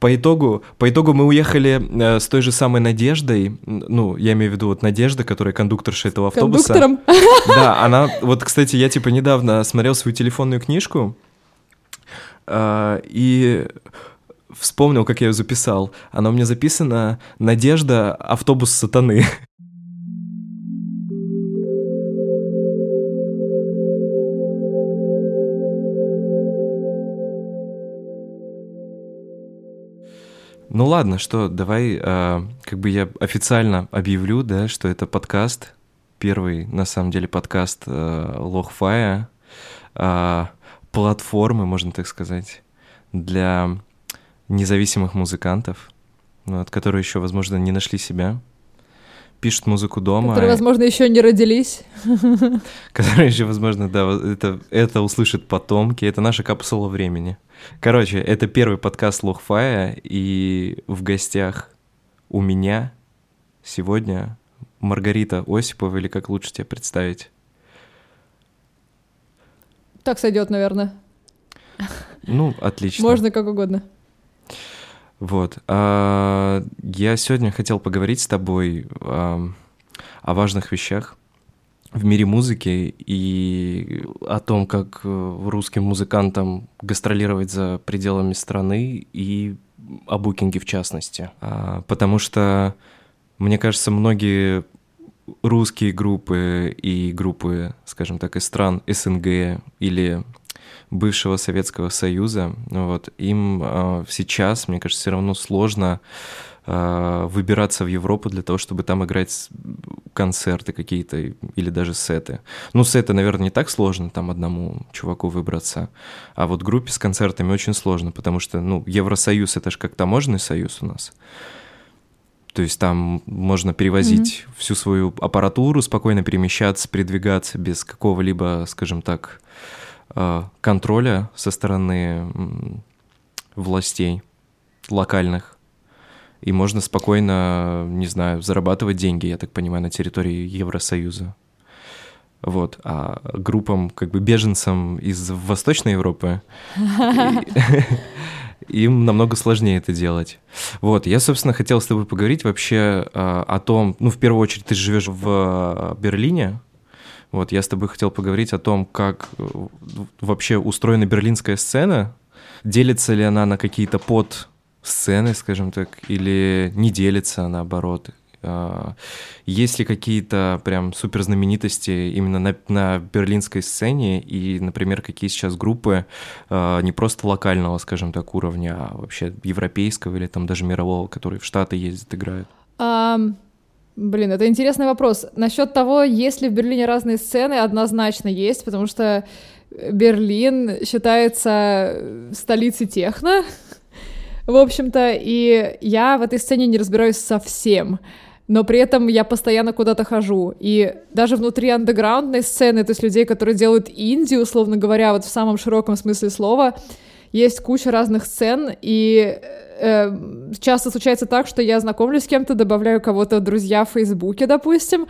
по итогу, по итогу мы уехали э, с той же самой Надеждой, ну, я имею в виду вот Надежда, которая кондукторша этого автобуса. Кондуктором? Да, она, вот, кстати, я типа недавно смотрел свою телефонную книжку, э, и вспомнил, как я ее записал. Она у меня записана «Надежда. Автобус сатаны». Ну ладно, что, давай, э, как бы я официально объявлю, да, что это подкаст, первый, на самом деле, подкаст э, Лохфая, э, платформы, можно так сказать, для независимых музыкантов, вот, которые еще, возможно, не нашли себя, пишут музыку дома. Которые, возможно, еще не родились. Которые еще, возможно, да, это, это услышат потомки. Это наша капсула времени. Короче, это первый подкаст Лохфая, и в гостях у меня сегодня Маргарита Осипова, или как лучше тебя представить? Так сойдет, наверное. Ну, отлично. Можно как угодно. Вот. А, я сегодня хотел поговорить с тобой о важных вещах в мире музыки и о том, как э, русским музыкантам гастролировать за пределами страны и о букинге в частности. А, потому что, мне кажется, многие русские группы и группы, скажем так, из стран СНГ или бывшего Советского Союза, вот, им э, сейчас, мне кажется, все равно сложно э, выбираться в Европу для того, чтобы там играть концерты какие-то или даже сеты. Ну, сеты, наверное, не так сложно там одному чуваку выбраться, а вот группе с концертами очень сложно, потому что, ну, Евросоюз — это же как таможенный союз у нас. То есть там можно перевозить mm-hmm. всю свою аппаратуру, спокойно перемещаться, передвигаться без какого-либо, скажем так, Э, контроля со стороны властей локальных. И можно спокойно, не знаю, зарабатывать деньги, я так понимаю, на территории Евросоюза. Вот. А группам, как бы беженцам из Восточной Европы, им намного сложнее это делать. Вот, я, собственно, хотел с тобой поговорить вообще э, о том, ну, в первую очередь, ты живешь в Берлине, вот, я с тобой хотел поговорить о том, как э, вообще устроена берлинская сцена, делится ли она на какие-то под сцены, скажем так, или не делится, наоборот. А, есть ли какие-то прям супер знаменитости именно на, на берлинской сцене и, например, какие сейчас группы а, не просто локального, скажем так, уровня, а вообще европейского или там даже мирового, которые в Штаты ездят, играют? Um, Блин, это интересный вопрос. Насчет того, есть ли в Берлине разные сцены, однозначно есть, потому что Берлин считается столицей техно, в общем-то, и я в этой сцене не разбираюсь совсем. Но при этом я постоянно куда-то хожу. И даже внутри андеграундной сцены, то есть людей, которые делают инди, условно говоря, вот в самом широком смысле слова, есть куча разных сцен, и э, часто случается так, что я знакомлюсь с кем-то, добавляю кого-то в друзья в Фейсбуке, допустим,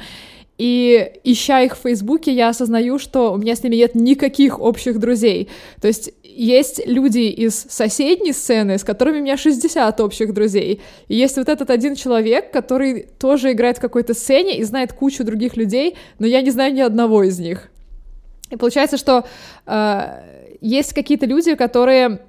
и ища их в Фейсбуке, я осознаю, что у меня с ними нет никаких общих друзей. То есть есть люди из соседней сцены, с которыми у меня 60 общих друзей. И есть вот этот один человек, который тоже играет в какой-то сцене и знает кучу других людей, но я не знаю ни одного из них. И получается, что э, есть какие-то люди, которые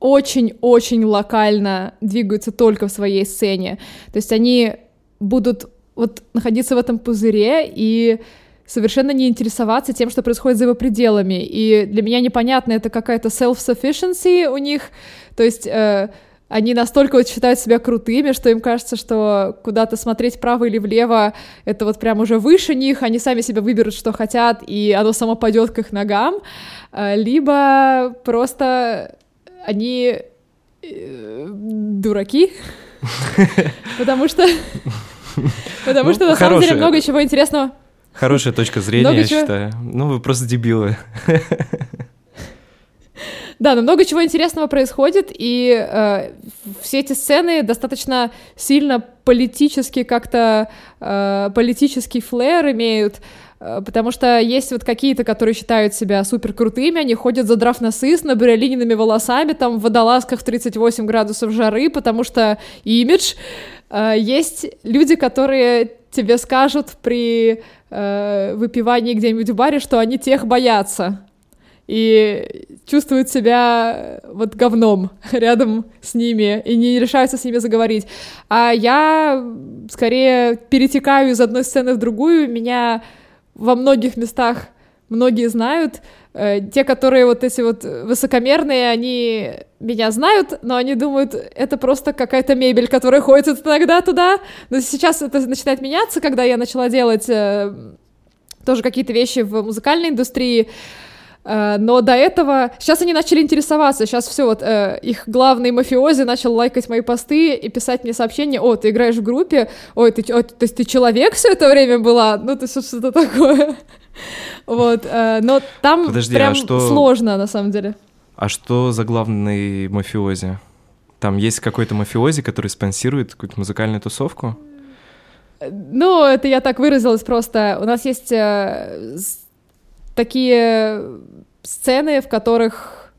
очень-очень локально двигаются только в своей сцене. То есть они будут вот находиться в этом пузыре и совершенно не интересоваться тем, что происходит за его пределами. И для меня непонятно, это какая-то self-sufficiency у них, то есть э, они настолько вот считают себя крутыми, что им кажется, что куда-то смотреть вправо или влево — это вот прям уже выше них, они сами себя выберут, что хотят, и оно само пойдет к их ногам, э, либо просто они э, дураки, потому что... Потому что на самом деле много чего интересного. Хорошая точка зрения, я считаю. Ну, вы просто дебилы. Да, но много чего интересного происходит, и э, все эти сцены достаточно сильно политически как-то, э, политический флэр имеют, потому что есть вот какие-то, которые считают себя супер крутыми, они ходят задрав носы с набриолиненными волосами, там в водолазках в 38 градусов жары, потому что имидж. Э, есть люди, которые тебе скажут при э, выпивании где-нибудь в баре, что они тех боятся и чувствуют себя вот говном рядом с ними и не решаются с ними заговорить. А я скорее перетекаю из одной сцены в другую, меня во многих местах многие знают. Э, те, которые вот эти вот высокомерные, они меня знают, но они думают, это просто какая-то мебель, которая ходит иногда туда. Но сейчас это начинает меняться, когда я начала делать э, тоже какие-то вещи в музыкальной индустрии. Э, но до этого... Сейчас они начали интересоваться, сейчас все, вот э, их главный мафиози начал лайкать мои посты и писать мне сообщения, о, ты играешь в группе, ой, ты, о, то есть ты человек все это время была? Ну, есть что-то такое. Вот, э, но там Подожди, а прям а что... сложно, на самом деле. А что за главный мафиози? Там есть какой-то мафиози, который спонсирует какую-то музыкальную тусовку? Ну, это я так выразилась просто. У нас есть э, такие сцены, в которых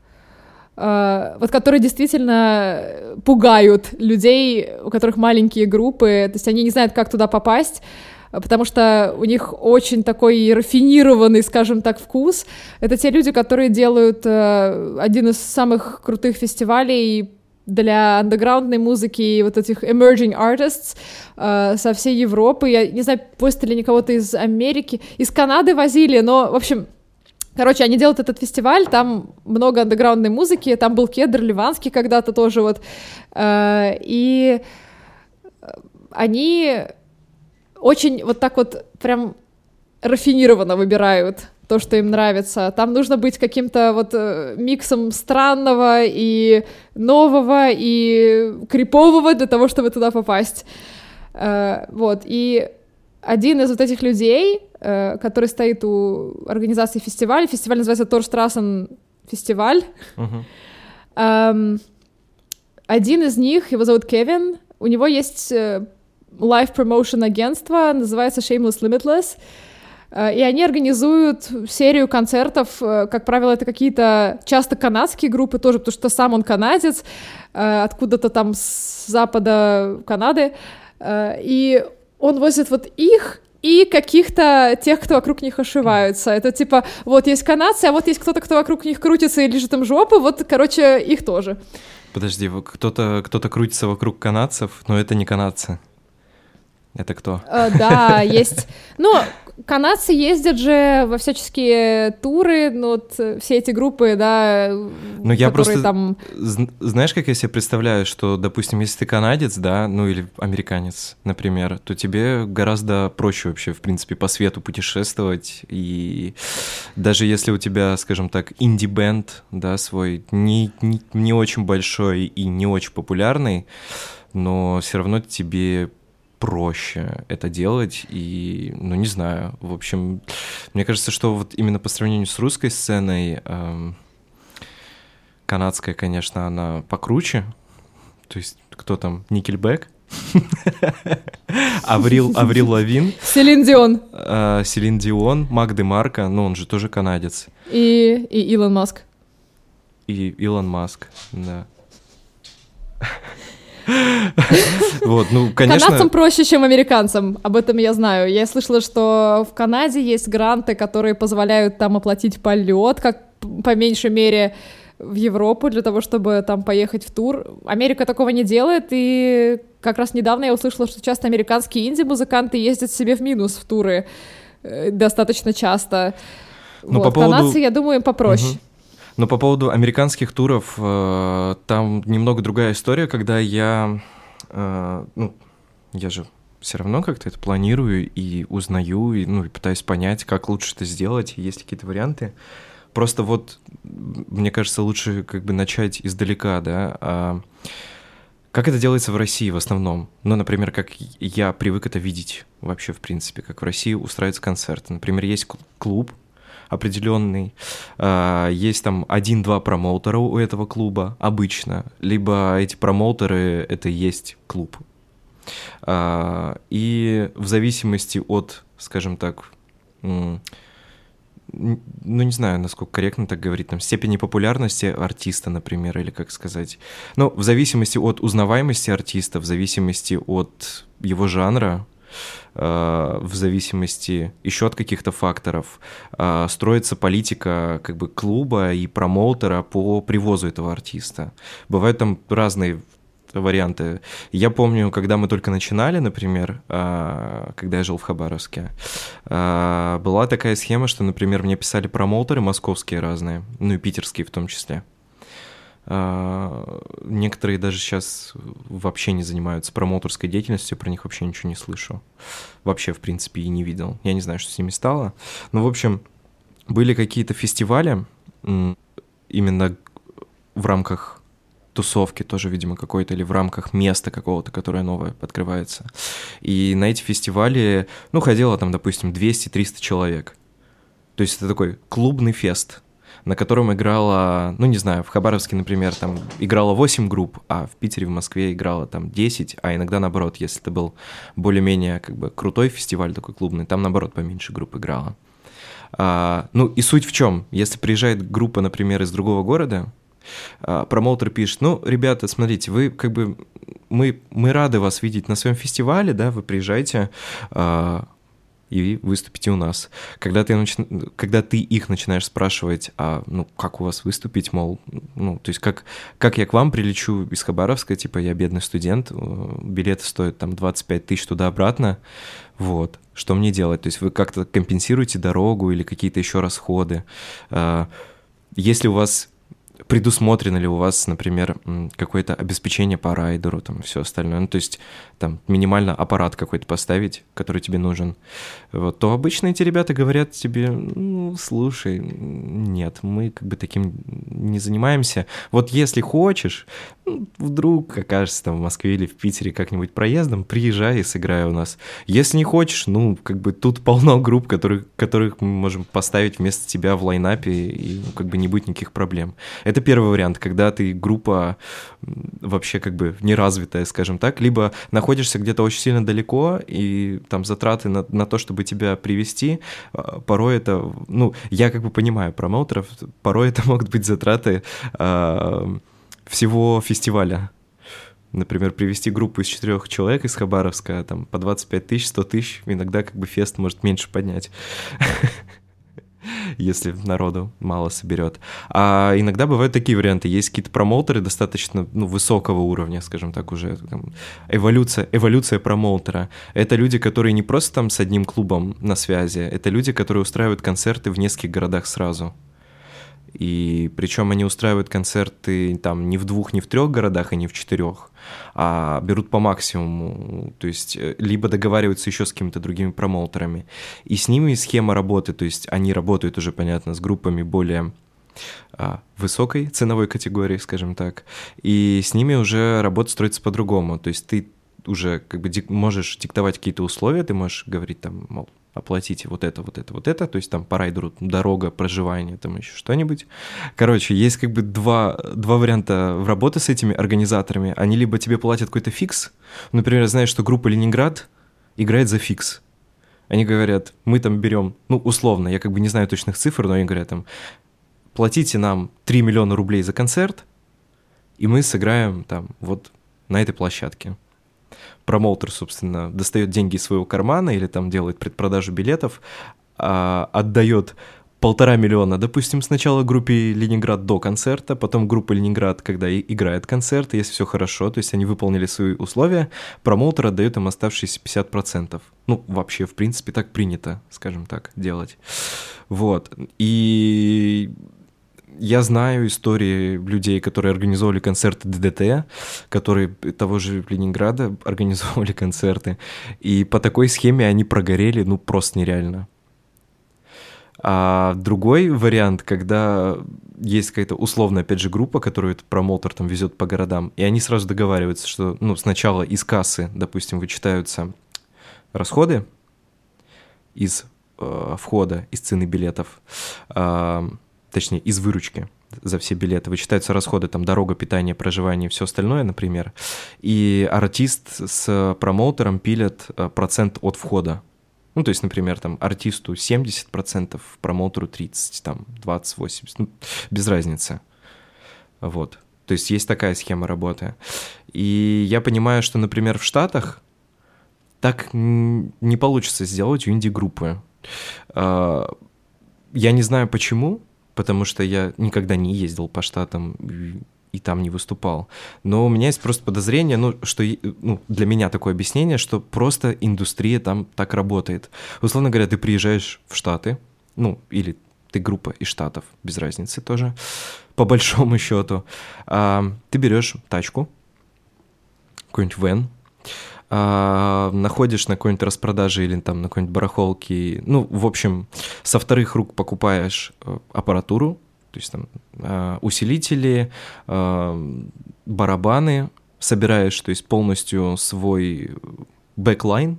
э, вот которые действительно пугают людей, у которых маленькие группы, то есть они не знают, как туда попасть, потому что у них очень такой рафинированный, скажем так, вкус. Это те люди, которые делают э, один из самых крутых фестивалей для андеграундной музыки и вот этих emerging artists э, со всей Европы. Я не знаю, постили ли кого-то из Америки. Из Канады возили, но, в общем, Короче, они делают этот фестиваль, там много андеграундной музыки, там был Кедр Ливанский когда-то тоже вот, э, и они очень вот так вот прям рафинированно выбирают то, что им нравится. Там нужно быть каким-то вот э, миксом странного и нового и крипового для того, чтобы туда попасть. Э, вот, и один из вот этих людей, э, который стоит у организации фестиваля, фестиваль называется Торштрассен фестиваль, uh-huh. один из них, его зовут Кевин, у него есть live promotion агентство, называется Shameless Limitless, и они организуют серию концертов, э, как правило, это какие-то часто канадские группы тоже, потому что сам он канадец, э, откуда-то там с запада Канады, и он возит вот их и каких-то тех, кто вокруг них ошиваются. Это типа, вот есть канадцы, а вот есть кто-то, кто вокруг них крутится и лежит им жопы, вот, короче, их тоже. Подожди, кто-то кто крутится вокруг канадцев, но это не канадцы. Это кто? Uh, да, есть. Ну, канадцы ездят же во всяческие туры, ну вот э, все эти группы, да, ну, я просто, там... Знаешь, как я себе представляю, что, допустим, если ты канадец, да, ну или американец, например, то тебе гораздо проще вообще, в принципе, по свету путешествовать, и даже если у тебя, скажем так, инди-бенд, да, свой, не, не, не очень большой и не очень популярный, но все равно тебе проще это делать, и, ну, не знаю, в общем, мне кажется, что вот именно по сравнению с русской сценой, эм, канадская, конечно, она покруче, то есть кто там, Никельбэк, Аврил, Аврил Лавин. Селин Дион. Э, Селин Дион, Мак Марка, ну он же тоже канадец. И, и Илон Маск. И Илон Маск, да. Вот, ну, конечно... Канадцам проще, чем американцам, об этом я знаю. Я слышала, что в Канаде есть гранты, которые позволяют там оплатить полет, как по меньшей мере в Европу для того, чтобы там поехать в тур. Америка такого не делает, и как раз недавно я услышала, что часто американские инди-музыканты ездят себе в минус в туры э, достаточно часто. Ну, вот. по поводу... Канадцы, я думаю, им попроще. Угу. Но по поводу американских туров, э, там немного другая история, когда я, э, ну, я же все равно как-то это планирую и узнаю, и, ну, и пытаюсь понять, как лучше это сделать, есть какие-то варианты. Просто вот, мне кажется, лучше как бы начать издалека, да, а как это делается в России в основном? Ну, например, как я привык это видеть вообще, в принципе, как в России устраиваются концерты. Например, есть клуб, определенный. А, есть там один-два промоутера у этого клуба обычно, либо эти промоутеры — это и есть клуб. А, и в зависимости от, скажем так, ну, не знаю, насколько корректно так говорить, там, степени популярности артиста, например, или как сказать. Ну, в зависимости от узнаваемости артиста, в зависимости от его жанра, в зависимости еще от каких-то факторов, э, строится политика как бы клуба и промоутера по привозу этого артиста. Бывают там разные варианты. Я помню, когда мы только начинали, например, а, когда я жил в Хабаровске, была такая схема, что, например, мне писали промоутеры московские разные, ну и питерские в том числе. А, некоторые даже сейчас вообще не занимаются промоутерской деятельностью, про них вообще ничего не слышу. Вообще, в принципе, и не видел. Я не знаю, что с ними стало. Но, в общем, были какие-то фестивали именно в рамках тусовки тоже, видимо, какой-то, или в рамках места какого-то, которое новое открывается. И на эти фестивали, ну, ходило там, допустим, 200-300 человек. То есть это такой клубный фест, на котором играла, ну, не знаю, в Хабаровске, например, там играло 8 групп, а в Питере, в Москве играло там 10, а иногда наоборот, если это был более-менее как бы крутой фестиваль такой клубный, там наоборот поменьше групп играло. А, ну и суть в чем? Если приезжает группа, например, из другого города, а, промоутер пишет, ну, ребята, смотрите, вы как бы, мы, мы рады вас видеть на своем фестивале, да, вы приезжайте, а, и выступите у нас. Когда ты, начи... когда ты их начинаешь спрашивать, а ну как у вас выступить, мол, ну то есть как, как я к вам прилечу из Хабаровска, типа я бедный студент, э, билеты стоят там 25 тысяч туда-обратно, вот, что мне делать? То есть вы как-то компенсируете дорогу или какие-то еще расходы? А, если у вас предусмотрено ли у вас, например, какое-то обеспечение по райдеру, там, все остальное, ну, то есть, там, минимально аппарат какой-то поставить, который тебе нужен, вот, то обычно эти ребята говорят тебе, ну, слушай, нет, мы как бы таким не занимаемся, вот если хочешь, ну, вдруг окажешься там в Москве или в Питере как-нибудь проездом, приезжай и сыграй у нас. Если не хочешь, ну, как бы тут полно групп, которых, которых мы можем поставить вместо тебя в лайнапе, и ну, как бы не будет никаких проблем. Это первый вариант, когда ты группа вообще как бы неразвитая, скажем так, либо находишься где-то очень сильно далеко, и там затраты на, на то, чтобы тебя привести, а, порой это, ну, я как бы понимаю промоутеров, порой это могут быть затраты э, всего фестиваля. Например, привести группу из четырех человек из Хабаровска, там, по 25 тысяч, 100 тысяч, иногда как бы фест может меньше поднять. если народу мало соберет. А иногда бывают такие варианты. Есть какие-то промоутеры достаточно ну, высокого уровня, скажем так, уже там, эволюция, эволюция промоутера. Это люди, которые не просто там с одним клубом на связи, это люди, которые устраивают концерты в нескольких городах сразу. И причем они устраивают концерты там не в двух, не в трех городах, и не в четырех, а берут по максимуму. То есть э, либо договариваются еще с какими-то другими промоутерами. И с ними схема работы, то есть они работают уже, понятно, с группами более а, высокой ценовой категории, скажем так, и с ними уже работа строится по-другому. То есть ты уже как бы можешь диктовать какие-то условия, ты можешь говорить там, мол, оплатите вот это, вот это, вот это, то есть там по райдеру дорога, проживание, там еще что-нибудь. Короче, есть как бы два, два варианта в работы с этими организаторами. Они либо тебе платят какой-то фикс, например, знаешь, что группа Ленинград играет за фикс. Они говорят, мы там берем, ну, условно, я как бы не знаю точных цифр, но они говорят там, платите нам 3 миллиона рублей за концерт, и мы сыграем там вот на этой площадке промоутер, собственно, достает деньги из своего кармана или там делает предпродажу билетов, а, отдает полтора миллиона, допустим, сначала группе Ленинград до концерта, потом группа Ленинград, когда играет концерт, если все хорошо, то есть они выполнили свои условия, промоутер отдает им оставшиеся 50%. Ну, вообще, в принципе, так принято, скажем так, делать. Вот. И я знаю истории людей, которые организовывали концерты ДДТ, которые того же Ленинграда организовывали концерты, и по такой схеме они прогорели, ну, просто нереально. А другой вариант, когда есть какая-то условная, опять же, группа, которую этот промоутер там везет по городам, и они сразу договариваются, что, ну, сначала из кассы, допустим, вычитаются расходы из э, входа, из цены билетов, э, точнее, из выручки за все билеты. Вычитаются расходы, там, дорога, питание, проживание и все остальное, например. И артист с промоутером пилят э, процент от входа. Ну, то есть, например, там артисту 70%, промоутеру 30%, там 20-80%, ну, без разницы. Вот. То есть есть такая схема работы. И я понимаю, что, например, в Штатах так не получится сделать у инди-группы. А, я не знаю почему, потому что я никогда не ездил по Штатам и там не выступал. Но у меня есть просто подозрение, ну, что ну, для меня такое объяснение, что просто индустрия там так работает. Условно говоря, ты приезжаешь в Штаты, ну, или ты группа из Штатов, без разницы тоже, по большому счету. А, ты берешь тачку, какой-нибудь вен, а, находишь на какой-нибудь распродаже или там на какой-нибудь барахолке, ну, в общем, со вторых рук покупаешь э, аппаратуру, то есть там э, усилители, э, барабаны, собираешь, то есть полностью свой backline,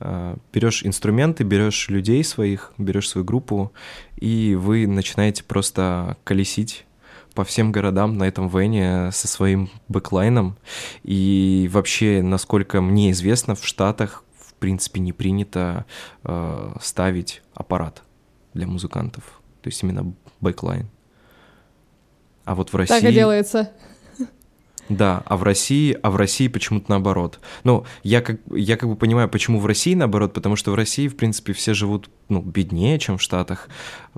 э, берешь инструменты, берешь людей своих, берешь свою группу, и вы начинаете просто колесить по всем городам на этом van е со своим backline ом. И вообще, насколько мне известно, в Штатах в принципе не принято э, ставить аппарат для музыкантов. То есть именно backline. А вот в России... Так и делается. Да, а в России, а в России почему-то наоборот. Ну, я как, я как бы понимаю, почему в России наоборот, потому что в России, в принципе, все живут, ну, беднее, чем в Штатах.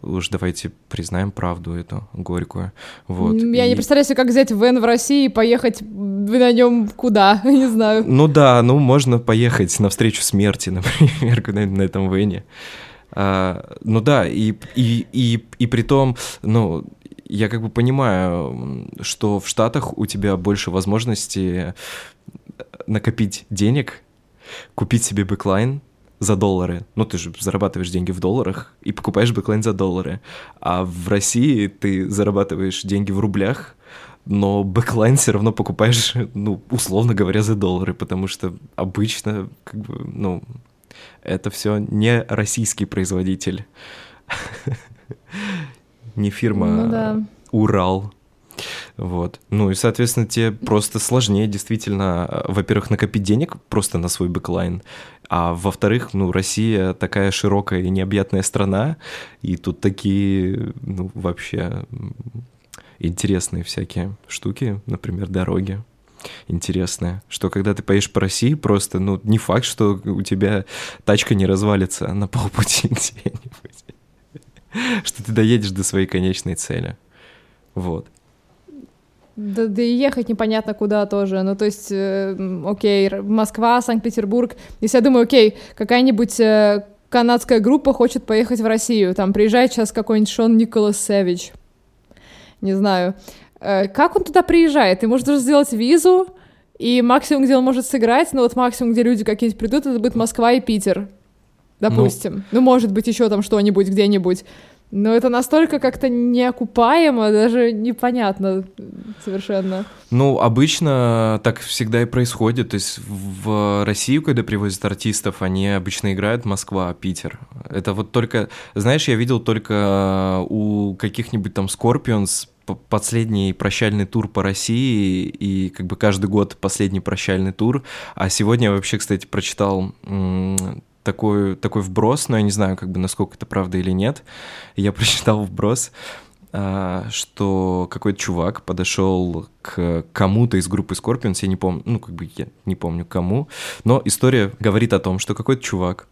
Уж давайте признаем правду эту горькую. Вот. Я и... не представляю себе, как взять van в России и поехать на нем куда, не знаю. Ну да, ну можно поехать навстречу смерти, например, на, этом van е. А, ну да, и, и, и, и при том, ну, я как бы понимаю, что в Штатах у тебя больше возможности накопить денег, купить себе backline за доллары. Ну, ты же зарабатываешь деньги в долларах и покупаешь backline за доллары. А в России ты зарабатываешь деньги в рублях, но backline все равно покупаешь, ну, условно говоря, за доллары, потому что обычно, как бы, ну, это все не российский производитель. Не фирма ну, да. Урал. Вот. Ну и, соответственно, тебе просто сложнее действительно, во-первых, накопить денег просто на свой backline, а во-вторых, ну, Россия такая широкая и необъятная страна, и тут такие, ну, вообще интересные всякие штуки, например, дороги интересное, что когда ты поедешь по России, просто, ну, не факт, что у тебя тачка не развалится на полпути где-нибудь, что ты доедешь до своей конечной цели. Вот. Да, да и ехать непонятно куда тоже. Ну, то есть, э, окей, Москва, Санкт-Петербург. Если я думаю, окей, какая-нибудь э, канадская группа хочет поехать в Россию, там приезжает сейчас какой-нибудь Шон Николас Сэвидж, не знаю, Э, как он туда приезжает? Ты можешь даже сделать визу, и максимум, где он может сыграть, ну вот максимум, где люди какие-нибудь придут, это будет Москва и Питер, допустим. Ну, ну может быть, еще там что-нибудь где-нибудь. Но это настолько как-то неокупаемо, даже непонятно совершенно. Ну, обычно так всегда и происходит. То есть в Россию, когда привозят артистов, они обычно играют Москва, Питер. Это вот только... Знаешь, я видел только у каких-нибудь там Scorpions последний прощальный тур по России, и как бы каждый год последний прощальный тур. А сегодня я вообще, кстати, прочитал такой, такой вброс, но я не знаю, как бы насколько это правда или нет. Я прочитал вброс, а, что какой-то чувак подошел к кому-то из группы Scorpions, я не помню, ну, как бы я не помню кому, но история говорит о том, что какой-то чувак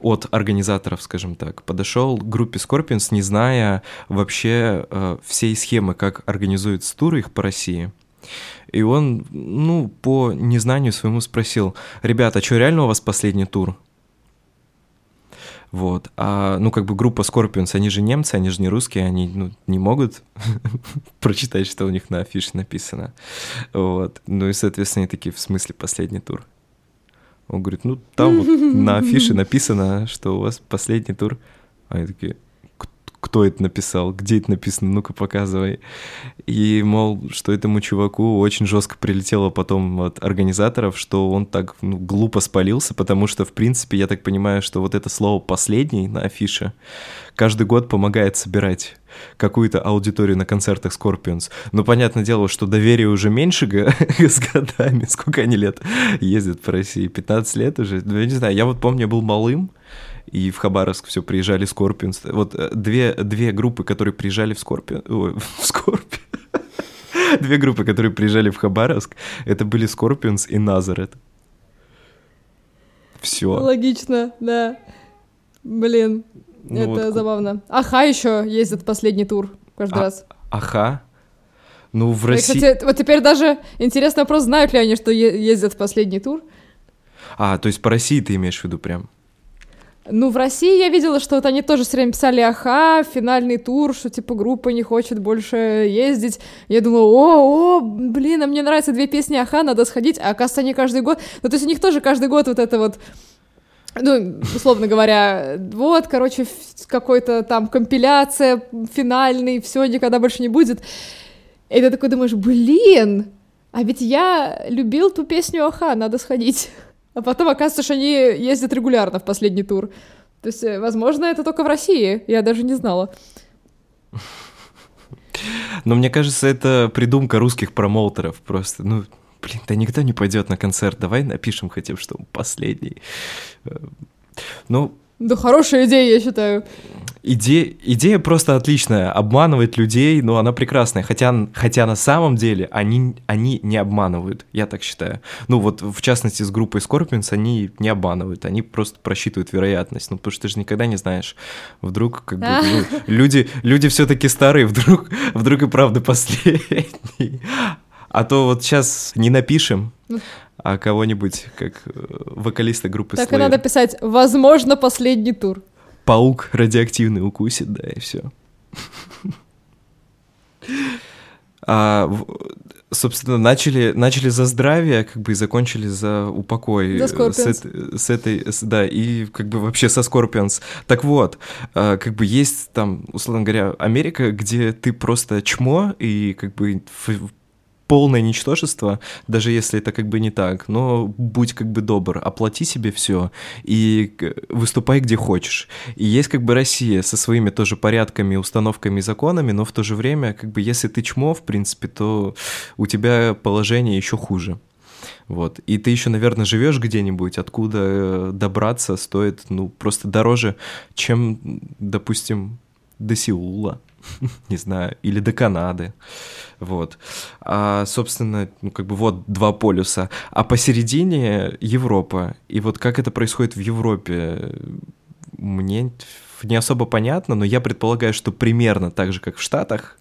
от организаторов, скажем так, подошел к группе Scorpions, не зная вообще э, всей схемы, как организуются туры их по России. И он, ну, по незнанию своему спросил, ребята, а что, реально у вас последний тур? Вот. А, ну, как бы группа Scorpions, они же немцы, они же не русские, они ну, не могут прочитать, что у них на афише написано. Вот. Ну и, соответственно, они такие, в смысле последний тур? Он говорит, ну там вот на афише написано, что у вас последний тур. Они такие, кто это написал, где это написано, ну-ка показывай. И, мол, что этому чуваку очень жестко прилетело потом от организаторов, что он так ну, глупо спалился, потому что, в принципе, я так понимаю, что вот это слово «последний» на афише каждый год помогает собирать какую-то аудиторию на концертах Scorpions. Но понятное дело, что доверие уже меньше с годами. Сколько они лет ездят по России? 15 лет уже? Ну, я не знаю, я вот помню, я был малым, и в Хабаровск все приезжали Скорпионс. Вот э, две, две группы, которые приезжали в Скорпион... Ой, в Скорпион. Две группы, которые приезжали в Хабаровск, это были Скорпионс и Назарет. Все. Логично, да. Блин, ну это вот. забавно. Аха еще ездит последний тур каждый а, раз. Аха? Ну, в России... Кстати, вот теперь даже интересный вопрос, знают ли они, что ездят в последний тур? А, то есть по России ты имеешь в виду прям? Ну, в России я видела, что вот они тоже все время писали «Аха», финальный тур, что, типа, группа не хочет больше ездить. Я думала, о, о, блин, а мне нравятся две песни «Аха», надо сходить. А оказывается, они каждый год... Ну, то есть у них тоже каждый год вот это вот ну, условно говоря, вот, короче, какой-то там компиляция финальный, все никогда больше не будет. И ты такой думаешь, блин, а ведь я любил ту песню Аха, надо сходить. А потом оказывается, что они ездят регулярно в последний тур. То есть, э, возможно, это только в России, я даже не знала. Но мне кажется, это придумка русских промоутеров просто. Ну, блин, да никто не пойдет на концерт, давай напишем хотя бы, что он последний. Э, ну, да хорошая идея, я считаю. Иде... Идея просто отличная. Обманывать людей, но она прекрасная. Хотя, хотя на самом деле они, они не обманывают, я так считаю. Ну вот, в частности, с группой Scorpions они не обманывают, они просто просчитывают вероятность. Ну потому что ты же никогда не знаешь. Вдруг как бы ну, люди, люди все таки старые, вдруг, вдруг и правда последний. А то вот сейчас не напишем, ну, а кого-нибудь, как э, вокалиста группы Так Slayer. и надо писать «Возможно, последний тур». Паук радиоактивный укусит, да, и все. А, собственно, начали, начали за здравие, как бы, и закончили за упокой. За Scorpions. С, с этой, с, да, и как бы вообще со Scorpions. Так вот, а, как бы есть там, условно говоря, Америка, где ты просто чмо, и как бы полное ничтожество, даже если это как бы не так, но будь как бы добр, оплати себе все и выступай где хочешь. И есть как бы Россия со своими тоже порядками, установками и законами, но в то же время, как бы если ты чмо, в принципе, то у тебя положение еще хуже. Вот. И ты еще, наверное, живешь где-нибудь, откуда э, добраться стоит, ну, просто дороже, чем, допустим, до Сеула. не знаю, или до Канады, вот. А, собственно, ну, как бы вот два полюса, а посередине Европа, и вот как это происходит в Европе, мне не особо понятно, но я предполагаю, что примерно так же, как в Штатах,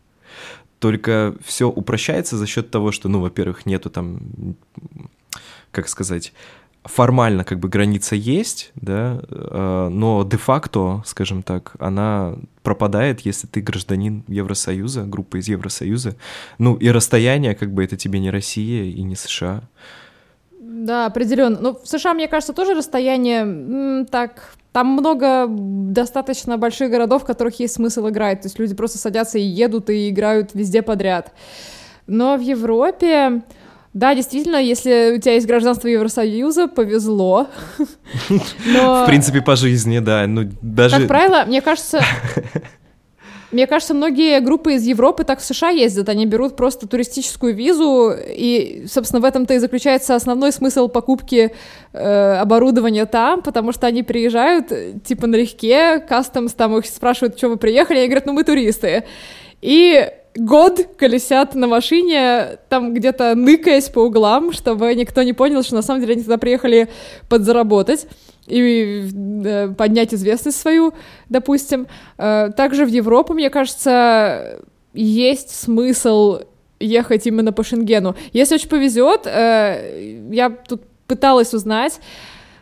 только все упрощается за счет того, что, ну, во-первых, нету там, как сказать, формально как бы граница есть, да, э, но де-факто, скажем так, она пропадает, если ты гражданин Евросоюза, группа из Евросоюза. Ну и расстояние, как бы это тебе не Россия и не США. Да, определенно. Но ну, в США, мне кажется, тоже расстояние так. Там много достаточно больших городов, в которых есть смысл играть. То есть люди просто садятся и едут и играют везде подряд. Но в Европе да, действительно, если у тебя есть гражданство Евросоюза, повезло. Но... В принципе, по жизни, да. Ну, даже... Как правило, мне кажется, мне кажется, многие группы из Европы так в США ездят. Они берут просто туристическую визу, и, собственно, в этом-то и заключается основной смысл покупки э, оборудования там, потому что они приезжают, типа, налегке, кастомс там их спрашивают, что вы приехали, и они говорят, ну, мы туристы. И год колесят на машине, там где-то ныкаясь по углам, чтобы никто не понял, что на самом деле они туда приехали подзаработать и э, поднять известность свою, допустим. Э, также в Европу, мне кажется, есть смысл ехать именно по Шенгену. Если очень повезет, э, я тут пыталась узнать,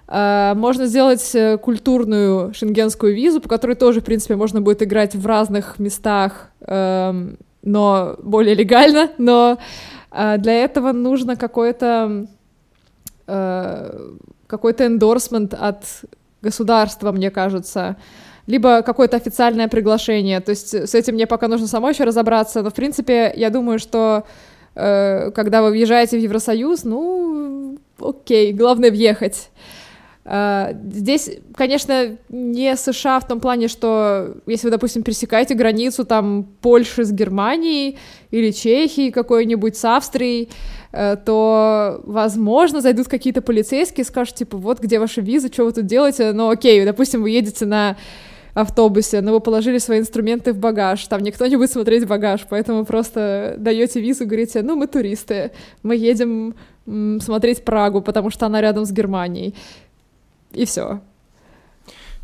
можно сделать культурную шенгенскую визу, по которой тоже, в принципе, можно будет играть в разных местах эм, но более легально, но э, для этого нужно какой-то э, какой-то эндорсмент от государства, мне кажется, либо какое-то официальное приглашение. То есть с этим мне пока нужно самой еще разобраться, но в принципе я думаю, что э, когда вы въезжаете в Евросоюз, ну, окей, главное въехать. Э, здесь, конечно, не США в том плане, что если вы, допустим, пересекаете границу там Польши с Германией или Чехией какой-нибудь с Австрией, э, то, возможно, зайдут какие-то полицейские и скажут, типа, вот где ваша виза, что вы тут делаете? Ну, окей, допустим, вы едете на автобусе, но вы положили свои инструменты в багаж, там никто не будет смотреть багаж, поэтому просто даете визу, говорите, ну, мы туристы, мы едем смотреть Прагу, потому что она рядом с Германией и все.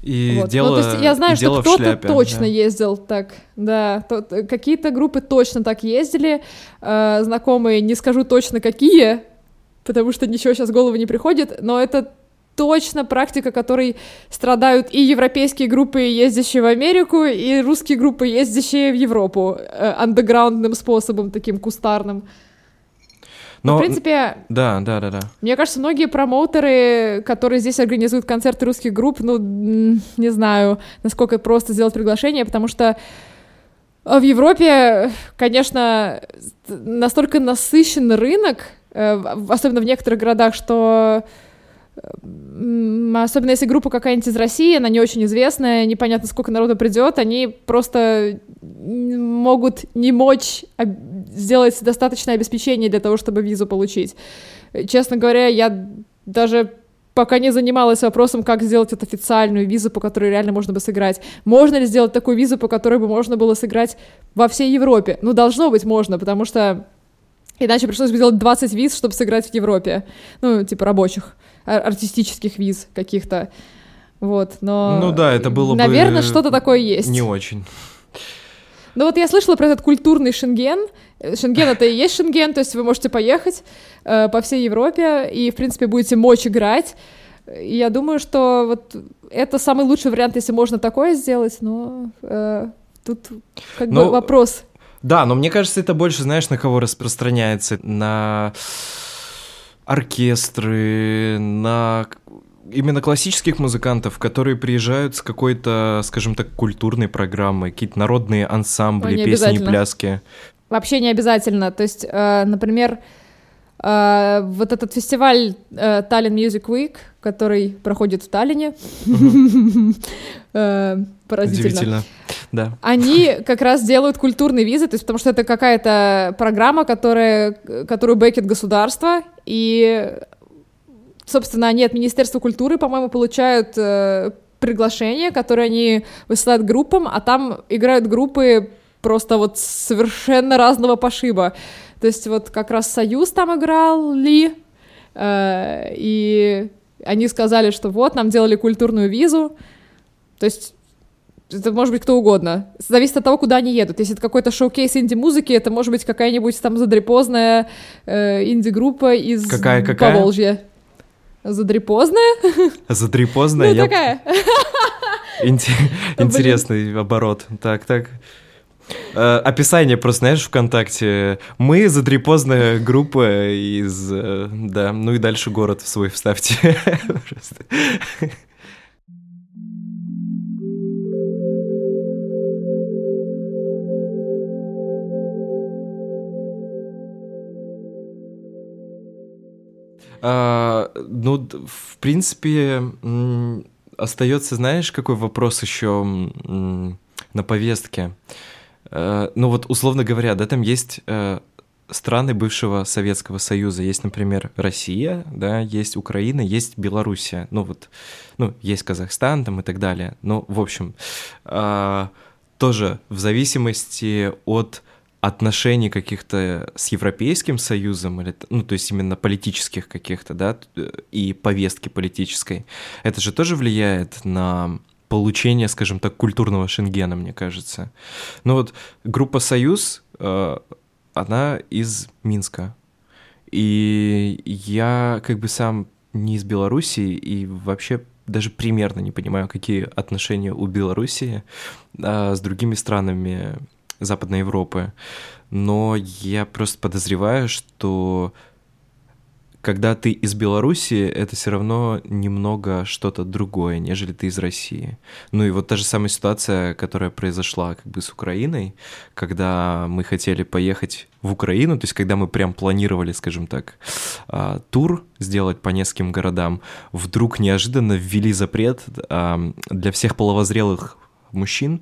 И вот. дело, ну, то есть я знаю, что кто-то точно да. ездил так, да, какие-то группы точно так ездили, э, знакомые, не скажу точно какие, потому что ничего сейчас в голову не приходит, но это точно практика, которой страдают и европейские группы, ездящие в Америку, и русские группы, ездящие в Европу, э, андеграундным способом, таким кустарным. Но, в принципе... Да, да, да, да. Мне кажется, многие промоутеры, которые здесь организуют концерты русских групп, ну, не знаю, насколько просто сделать приглашение, потому что в Европе, конечно, настолько насыщен рынок, э, особенно в некоторых городах, что особенно если группа какая-нибудь из России, она не очень известная, непонятно, сколько народу придет, они просто могут не мочь сделать достаточное обеспечение для того, чтобы визу получить. Честно говоря, я даже пока не занималась вопросом, как сделать эту официальную визу, по которой реально можно бы сыграть. Можно ли сделать такую визу, по которой бы можно было сыграть во всей Европе? Ну, должно быть можно, потому что иначе пришлось бы сделать 20 виз, чтобы сыграть в Европе. Ну, типа рабочих артистических виз каких-то. Вот, но... Ну да, это было Наверное, бы... что-то такое есть. Не очень. Ну вот я слышала про этот культурный шенген. Шенген — это и есть шенген, то есть вы можете поехать э, по всей Европе и, в принципе, будете мочь играть. Я думаю, что вот это самый лучший вариант, если можно такое сделать, но э, тут как но... бы вопрос. Да, но мне кажется, это больше, знаешь, на кого распространяется? На оркестры, на именно классических музыкантов, которые приезжают с какой-то, скажем так, культурной программой, какие-то народные ансамбли, Ой, песни и пляски. Вообще не обязательно. То есть, э, например, э, вот этот фестиваль э, Tallinn Music Week, который проходит в Таллине, поразительно. Удивительно да. Они как раз делают культурные визы, то есть потому что это какая-то программа, которая, которую бэкет государство, и, собственно, они от Министерства культуры, по-моему, получают э, приглашения, которые они высылают группам, а там играют группы просто вот совершенно разного пошиба. То есть вот как раз Союз там играл, Ли, э, и они сказали, что вот, нам делали культурную визу, то есть это может быть кто угодно. Зависит от того, куда они едут. Если это какой-то шоу-кейс инди-музыки, это может быть какая-нибудь там задрепозная э, инди-группа из какая, какая? Поволжья. Задрепозная? Задрепозная? Ну, такая. Интересный оборот. Так, так. Э, описание просто, знаешь, ВКонтакте. Мы задрепозная группа из... Э, да, ну и дальше город свой вставьте. А, ну, в принципе, остается, знаешь, какой вопрос еще на повестке? А, ну вот, условно говоря, да, там есть э, страны бывшего Советского Союза. Есть, например, Россия, да, есть Украина, есть Белоруссия. Ну вот, ну, есть Казахстан там и так далее. Ну, в общем, э, тоже в зависимости от отношений каких-то с Европейским Союзом, или, ну, то есть именно политических каких-то, да, и повестки политической, это же тоже влияет на получение, скажем так, культурного шенгена, мне кажется. Ну вот группа «Союз», э, она из Минска, и я как бы сам не из Белоруссии, и вообще даже примерно не понимаю, какие отношения у Белоруссии а, с другими странами Западной Европы. Но я просто подозреваю, что когда ты из Беларуси, это все равно немного что-то другое, нежели ты из России. Ну и вот та же самая ситуация, которая произошла как бы с Украиной, когда мы хотели поехать в Украину, то есть когда мы прям планировали, скажем так, а, тур сделать по нескольким городам, вдруг неожиданно ввели запрет а, для всех половозрелых мужчин,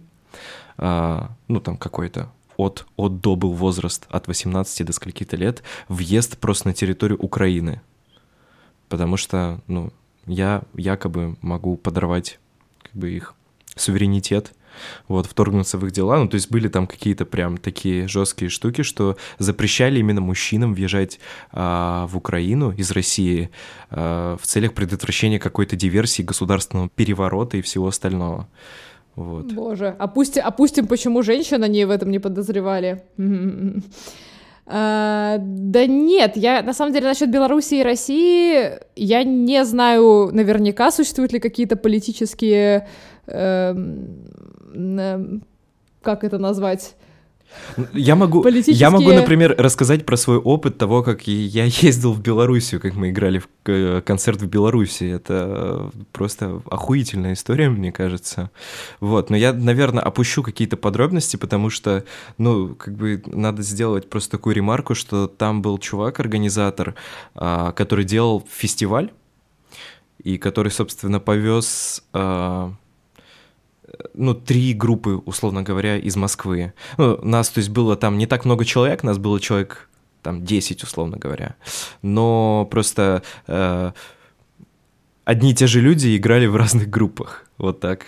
ну там какой-то от, от до был возраст от 18 до скольки-то лет, въезд просто на территорию Украины. Потому что, ну, я якобы могу подорвать как бы их суверенитет, вот, вторгнуться в их дела. Ну, то есть были там какие-то прям такие жесткие штуки, что запрещали именно мужчинам въезжать а, в Украину из России а, в целях предотвращения какой-то диверсии, государственного переворота и всего остального. Вот. Боже, опустим, опустим, почему женщины они в этом не подозревали. А, да нет, я на самом деле насчет Беларуси и России я не знаю наверняка существуют ли какие-то политические, э, как это назвать, я могу, Политические... я могу, например, рассказать про свой опыт того, как я ездил в Белоруссию, как мы играли в концерт в Беларуси. Это просто охуительная история, мне кажется. Вот, но я, наверное, опущу какие-то подробности, потому что, ну, как бы надо сделать просто такую ремарку, что там был чувак, организатор, а, который делал фестиваль, и который, собственно, повез а, ну, три группы, условно говоря, из Москвы. Ну, нас, то есть, было там не так много человек, нас было человек там 10, условно говоря. Но просто э, одни и те же люди играли в разных группах. Вот так.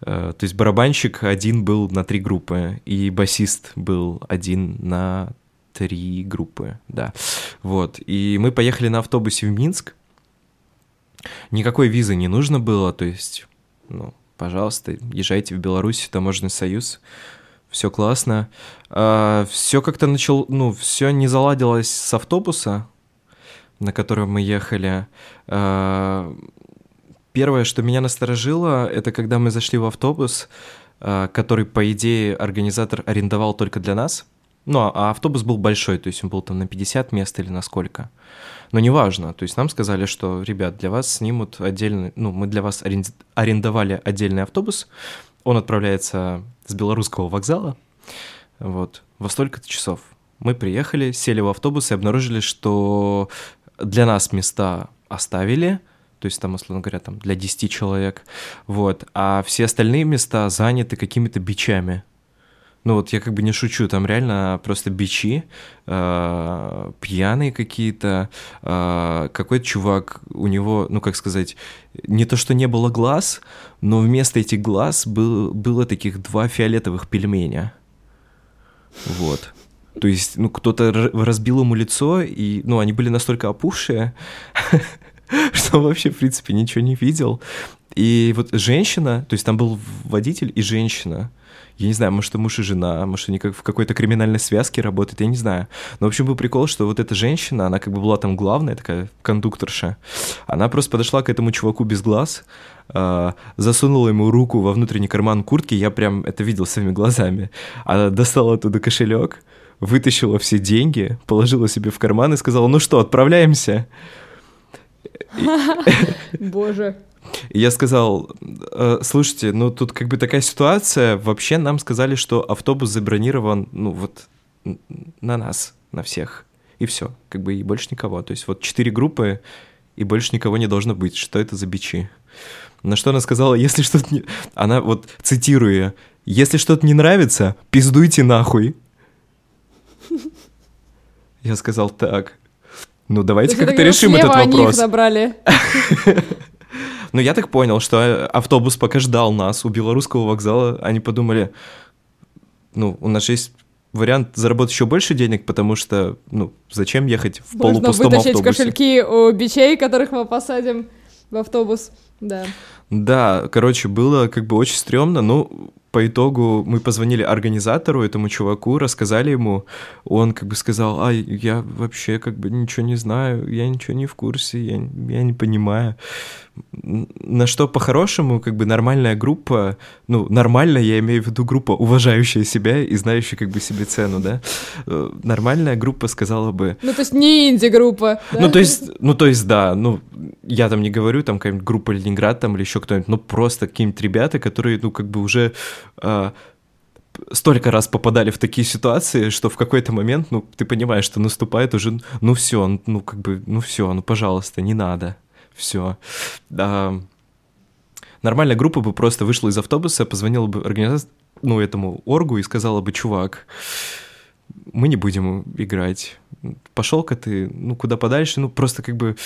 Э, то есть барабанщик один был на три группы, и басист был один на три группы, да. Вот. И мы поехали на автобусе в Минск. Никакой визы не нужно было, то есть, ну, пожалуйста, езжайте в Беларусь, таможенный союз, все классно. А, все как-то начал, ну, все не заладилось с автобуса, на котором мы ехали. А, первое, что меня насторожило, это когда мы зашли в автобус, а, который, по идее, организатор арендовал только для нас. Ну, а автобус был большой, то есть он был там на 50 мест или на сколько. Но неважно, то есть нам сказали, что, ребят, для вас снимут отдельный, ну, мы для вас арендовали отдельный автобус, он отправляется с белорусского вокзала, вот, во столько-то часов. Мы приехали, сели в автобус и обнаружили, что для нас места оставили, то есть там, условно говоря, там для 10 человек, вот, а все остальные места заняты какими-то бичами, ну вот я как бы не шучу, там реально просто бичи, э, пьяные какие-то, э, какой-то чувак, у него, ну как сказать, не то что не было глаз, но вместо этих глаз был, было таких два фиолетовых пельменя. Вот. То есть, ну, кто-то разбил ему лицо, и, ну, они были настолько опухшие, что вообще, в принципе, ничего не видел. И вот женщина, то есть там был водитель и женщина, я не знаю, может, это муж и жена, может, они как в какой-то криминальной связке работают, я не знаю. Но, в общем, был прикол, что вот эта женщина, она как бы была там главная, такая кондукторша. Она просто подошла к этому чуваку без глаз, э, засунула ему руку во внутренний карман куртки, я прям это видел своими глазами. Она достала оттуда кошелек, вытащила все деньги, положила себе в карман и сказала, ну что, отправляемся? Боже. И я сказал, э, слушайте, ну тут как бы такая ситуация, вообще нам сказали, что автобус забронирован, ну вот на нас, на всех. И все, как бы и больше никого. То есть вот четыре группы, и больше никого не должно быть. Что это за бичи? На что она сказала, если что-то не... Она вот, цитируя, если что-то не нравится, пиздуйте нахуй. Я сказал, так, ну давайте как-то решим этот вопрос. Они их забрали. Но я так понял, что э, автобус пока ждал нас у белорусского вокзала, они подумали, ну, у нас есть вариант заработать еще больше денег, потому что, ну, зачем ехать в Можно полупустом вытащить автобусе? кошельки у бичей, которых мы посадим в автобус, да. Да, короче, было как бы очень стрёмно, ну, по итогу мы позвонили организатору, этому чуваку, рассказали ему, он как бы сказал, а, я вообще как бы ничего не знаю, я ничего не в курсе, я, я не понимаю. На что по-хорошему, как бы нормальная группа, ну, нормальная, я имею в виду группа, уважающая себя и знающая как бы себе цену, да, э, нормальная группа сказала бы... Ну, то есть не инди-группа. Да? Ну, то есть, ну, то есть, да, ну, я там не говорю, там какая-нибудь группа Ленинград там или еще кто-нибудь, ну, просто какие-нибудь ребята, которые, ну, как бы уже... Э, столько раз попадали в такие ситуации, что в какой-то момент, ну, ты понимаешь, что наступает уже, ну, все, ну, как бы, ну, все, ну, пожалуйста, не надо все. А, нормальная группа бы просто вышла из автобуса, позвонила бы организатору, ну, этому оргу и сказала бы, чувак, мы не будем играть. Пошел-ка ты, ну, куда подальше, ну, просто как бы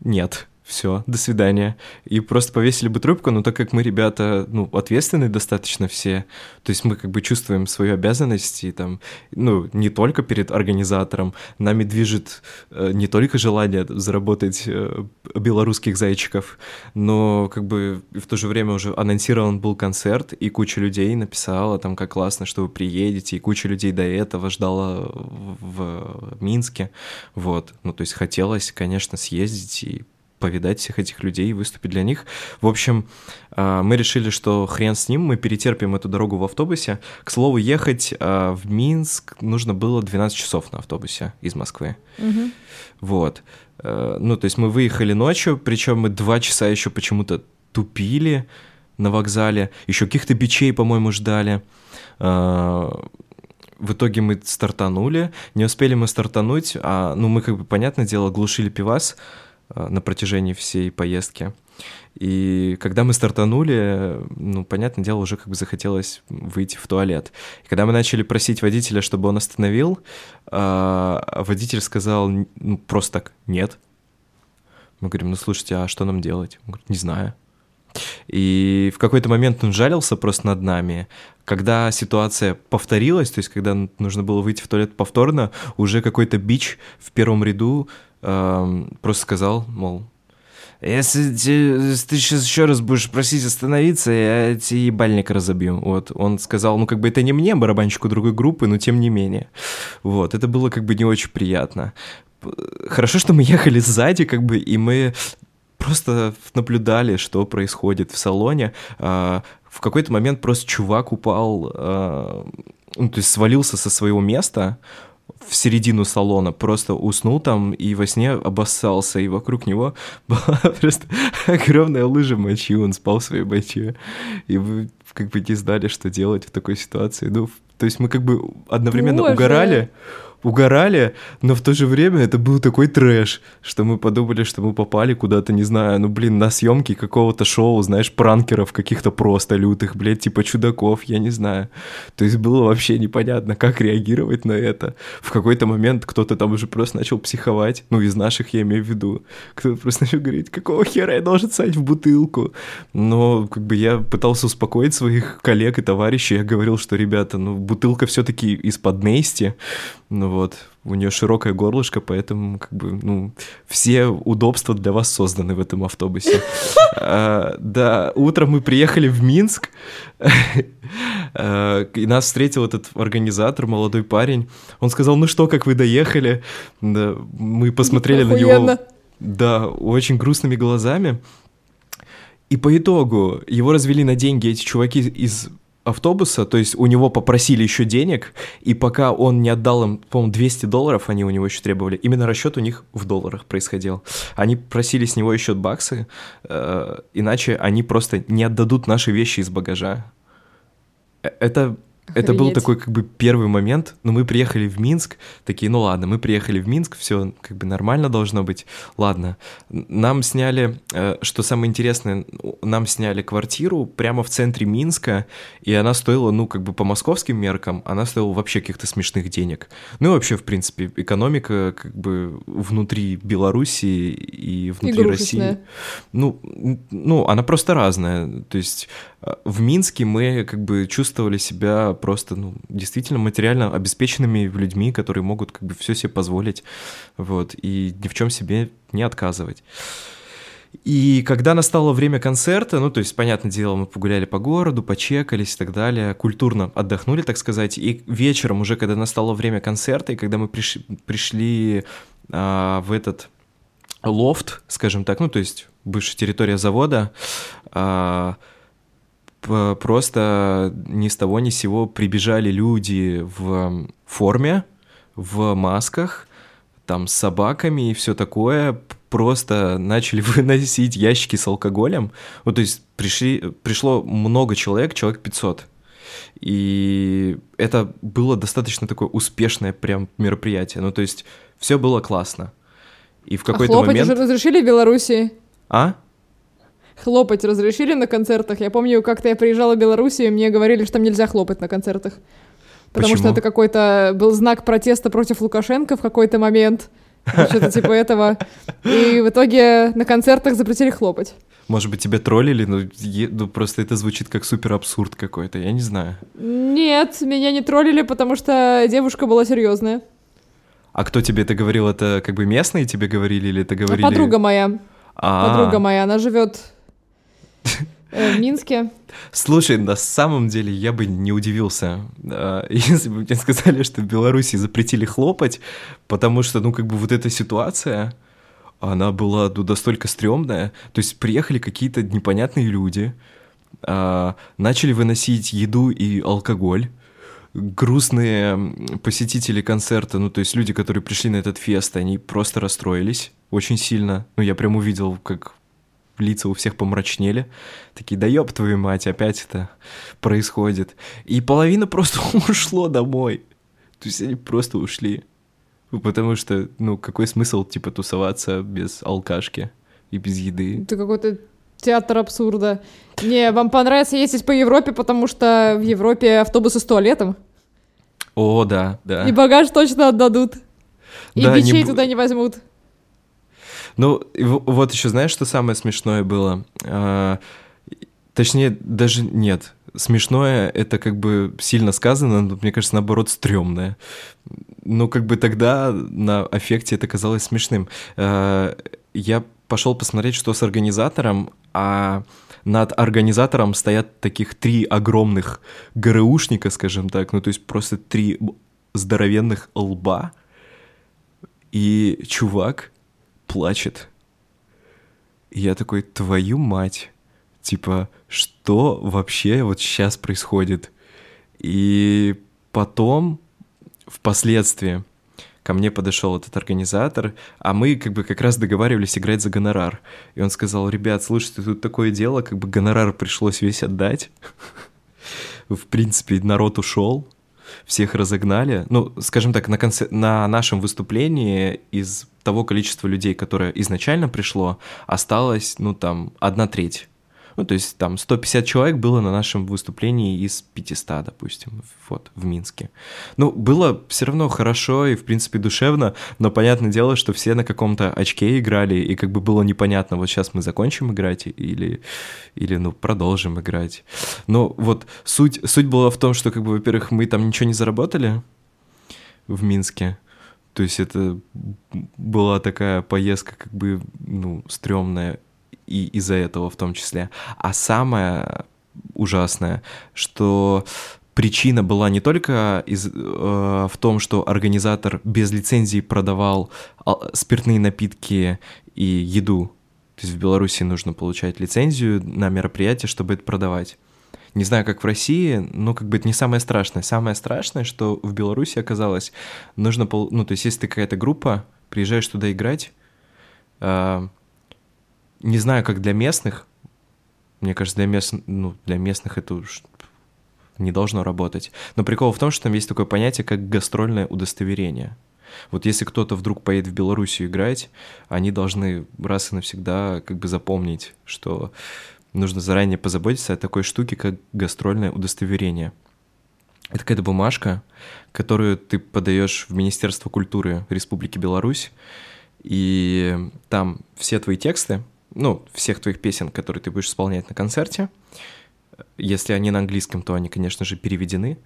нет все, до свидания. И просто повесили бы трубку, но так как мы, ребята, ну, ответственные достаточно все, то есть мы как бы чувствуем свою обязанность, и там, ну, не только перед организатором, нами движет э, не только желание заработать э, белорусских зайчиков, но как бы в то же время уже анонсирован был концерт, и куча людей написала там, как классно, что вы приедете, и куча людей до этого ждала в, в Минске, вот, ну, то есть хотелось, конечно, съездить и повидать всех этих людей и выступить для них. В общем, а, мы решили, что хрен с ним, мы перетерпим эту дорогу в автобусе. К слову, ехать а, в Минск нужно было 12 часов на автобусе из Москвы. Угу. Вот. Э, ну, то есть мы выехали ночью, причем мы два часа еще почему-то тупили на вокзале, еще каких-то бичей, по-моему, ждали. Э, в итоге мы стартанули, не успели мы стартануть, а, ну, мы, как бы, понятное дело, глушили пивас, Э, на протяжении всей поездки. И когда мы стартанули, ну, понятное дело, уже как бы захотелось выйти в туалет. И когда мы начали просить водителя, чтобы он остановил, а водитель сказал, ну, просто так, нет. Мы говорим, ну, слушайте, а что нам делать? Он говорит, не знаю. И в какой-то момент он жалился просто над нами. Когда ситуация повторилась, то есть когда нужно было выйти в туалет повторно, уже какой-то бич в первом ряду просто сказал, мол, если ты, если ты сейчас еще раз будешь просить остановиться, я тебе ебальник разобью. Вот, он сказал, ну, как бы это не мне, барабанщику другой группы, но тем не менее. Вот, это было как бы не очень приятно. Хорошо, что мы ехали сзади, как бы, и мы просто наблюдали, что происходит в салоне. А, в какой-то момент просто чувак упал, а, ну, то есть свалился со своего места, в середину салона, просто уснул там и во сне обоссался, и вокруг него была просто огромная лыжа мочи, он спал в своей моче, и вы как бы не знали, что делать в такой ситуации. Ну, то есть мы как бы одновременно Боже. угорали, угорали, но в то же время это был такой трэш, что мы подумали, что мы попали куда-то, не знаю, ну, блин, на съемки какого-то шоу, знаешь, пранкеров каких-то просто лютых, блядь, типа чудаков, я не знаю. То есть было вообще непонятно, как реагировать на это. В какой-то момент кто-то там уже просто начал психовать, ну, из наших я имею в виду. Кто-то просто начал говорить, какого хера я должен садить в бутылку? Но, как бы, я пытался успокоить своих коллег и товарищей, я говорил, что, ребята, ну, бутылка все-таки из-под Нейсти, ну вот, у нее широкое горлышко, поэтому как бы, ну, все удобства для вас созданы в этом автобусе. А, да, утром мы приехали в Минск, а, и нас встретил этот организатор, молодой парень. Он сказал, ну что, как вы доехали? Мы посмотрели на него, да, очень грустными глазами. И по итогу его развели на деньги эти чуваки из автобуса, то есть у него попросили еще денег, и пока он не отдал им, по-моему, 200 долларов, они у него еще требовали, именно расчет у них в долларах происходил. Они просили с него еще баксы, э, иначе они просто не отдадут наши вещи из багажа. Э, это Охренеть. Это был такой как бы первый момент, но мы приехали в Минск, такие, ну ладно, мы приехали в Минск, все как бы нормально должно быть, ладно. Нам сняли, э, что самое интересное, нам сняли квартиру прямо в центре Минска, и она стоила, ну как бы по московским меркам, она стоила вообще каких-то смешных денег. Ну и вообще, в принципе, экономика как бы внутри Белоруссии и внутри России. Ну, ну, она просто разная, то есть в Минске мы как бы чувствовали себя просто, ну, действительно материально обеспеченными людьми, которые могут как бы все себе позволить, вот, и ни в чем себе не отказывать. И когда настало время концерта, ну, то есть, понятное дело, мы погуляли по городу, почекались и так далее, культурно отдохнули, так сказать, и вечером уже, когда настало время концерта, и когда мы приш... пришли а, в этот лофт, скажем так, ну, то есть, бывшая территория завода, а, просто ни с того ни с сего прибежали люди в форме, в масках, там с собаками и все такое, просто начали выносить ящики с алкоголем. Вот, то есть пришли, пришло много человек, человек 500. И это было достаточно такое успешное прям мероприятие. Ну, то есть все было классно. И в какой-то а момент... уже разрешили в Беларуси? А? Хлопать разрешили на концертах? Я помню, как-то я приезжала в Белоруссию, и мне говорили, что там нельзя хлопать на концертах. Потому Почему? что это какой-то был знак протеста против Лукашенко в какой-то момент. Что-то типа этого. И в итоге на концертах запретили хлопать. Может быть, тебя троллили, но ну, просто это звучит как супер абсурд какой-то, я не знаю. Нет, меня не троллили, потому что девушка была серьезная. А кто тебе это говорил? Это как бы местные тебе говорили или это говорили? Подруга моя. А-а-а. Подруга моя, она живет в Минске. Слушай, на самом деле я бы не удивился, а, если бы мне сказали, что в Беларуси запретили хлопать, потому что, ну, как бы вот эта ситуация, она была ну, настолько стрёмная. То есть приехали какие-то непонятные люди, а, начали выносить еду и алкоголь, грустные посетители концерта, ну, то есть люди, которые пришли на этот фест, они просто расстроились очень сильно. Ну, я прям увидел, как лица у всех помрачнели. Такие, да ёб твою мать, опять это происходит. И половина просто ушло домой. То есть они просто ушли. Потому что, ну, какой смысл, типа, тусоваться без алкашки и без еды? Это какой-то театр абсурда. Не, вам понравится ездить по Европе, потому что в Европе автобусы с туалетом. О, да, да. И багаж точно отдадут. И да, бичей не... туда не возьмут. Ну, вот еще знаешь, что самое смешное было? А, точнее, даже нет. Смешное — это как бы сильно сказано, но, мне кажется, наоборот, стрёмное. Ну, как бы тогда на аффекте это казалось смешным. А, я пошел посмотреть, что с организатором, а над организатором стоят таких три огромных ГРУшника, скажем так, ну то есть просто три здоровенных лба, и чувак плачет. И я такой, твою мать, типа, что вообще вот сейчас происходит? И потом, впоследствии, ко мне подошел этот организатор, а мы как бы как раз договаривались играть за гонорар. И он сказал, ребят, слушайте, тут такое дело, как бы гонорар пришлось весь отдать. В принципе, народ ушел, всех разогнали. Ну, скажем так, на, конце... на нашем выступлении из того количества людей, которое изначально пришло, осталось, ну, там, одна треть. Ну, то есть там 150 человек было на нашем выступлении из 500, допустим, вот, в Минске. Ну, было все равно хорошо и, в принципе, душевно, но понятное дело, что все на каком-то очке играли, и как бы было непонятно, вот сейчас мы закончим играть или, или ну, продолжим играть. Но вот суть, суть была в том, что, как бы, во-первых, мы там ничего не заработали в Минске, то есть это была такая поездка как бы, ну, стрёмная и из-за этого в том числе. А самое ужасное, что причина была не только из, э, в том, что организатор без лицензии продавал спиртные напитки и еду. То есть в Беларуси нужно получать лицензию на мероприятие, чтобы это продавать. Не знаю, как в России, но как бы это не самое страшное. Самое страшное, что в Беларуси оказалось, нужно, ну, то есть если ты какая-то группа, приезжаешь туда играть, э, не знаю, как для местных. Мне кажется, для, мест... ну, для местных это уж не должно работать. Но прикол в том, что там есть такое понятие, как гастрольное удостоверение. Вот если кто-то вдруг поедет в Белоруссию играть, они должны раз и навсегда как бы запомнить, что нужно заранее позаботиться о такой штуке, как гастрольное удостоверение. Это какая-то бумажка, которую ты подаешь в Министерство культуры Республики Беларусь, и там все твои тексты, ну, всех твоих песен, которые ты будешь исполнять на концерте. Если они на английском, то они, конечно же, переведены.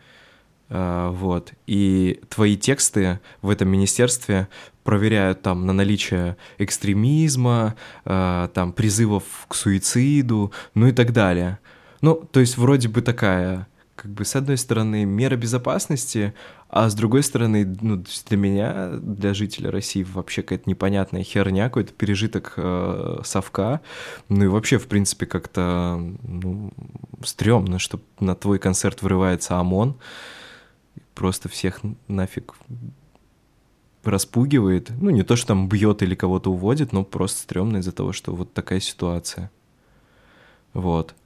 А, вот. И твои тексты в этом министерстве проверяют там на наличие экстремизма, а, там призывов к суициду, ну и так далее. Ну, то есть вроде бы такая, как бы с одной стороны мера безопасности, а с другой стороны, ну, для меня, для жителя России вообще какая-то непонятная херня, какой-то пережиток э, совка. Ну и вообще, в принципе, как-то ну, стрёмно, что на твой концерт вырывается ОМОН просто всех нафиг распугивает. Ну, не то, что там бьет или кого-то уводит, но просто стрёмно из-за того, что вот такая ситуация. Вот.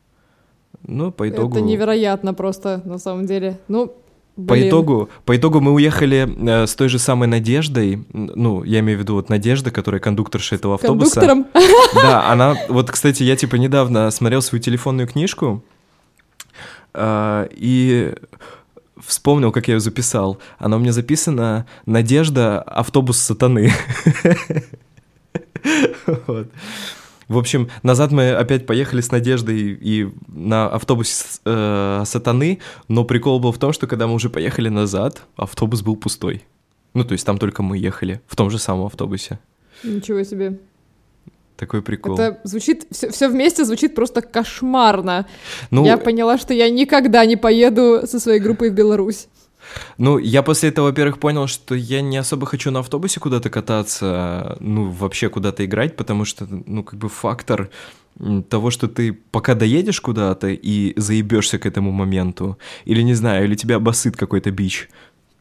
Ну, по итогу... Это невероятно просто, на самом деле. Ну, Блин. По итогу, по итогу мы уехали э, с той же самой Надеждой, ну, я имею в виду вот Надежда, которая кондукторша этого автобуса. Кондуктором? Да, она, вот, кстати, я типа недавно смотрел свою телефонную книжку, э, и вспомнил, как я ее записал. Она у меня записана «Надежда. Автобус сатаны». Вот. В общем, назад мы опять поехали с Надеждой и на автобусе э, сатаны, но прикол был в том, что когда мы уже поехали назад, автобус был пустой. Ну, то есть там только мы ехали, в том же самом автобусе. Ничего себе. Такой прикол. Это звучит, все, все вместе звучит просто кошмарно. Ну, я поняла, что я никогда не поеду со своей группой в Беларусь. Ну, я после этого, во-первых, понял, что я не особо хочу на автобусе куда-то кататься, ну, вообще куда-то играть, потому что, ну, как бы фактор того, что ты пока доедешь куда-то и заебешься к этому моменту, или, не знаю, или тебя басыт какой-то бич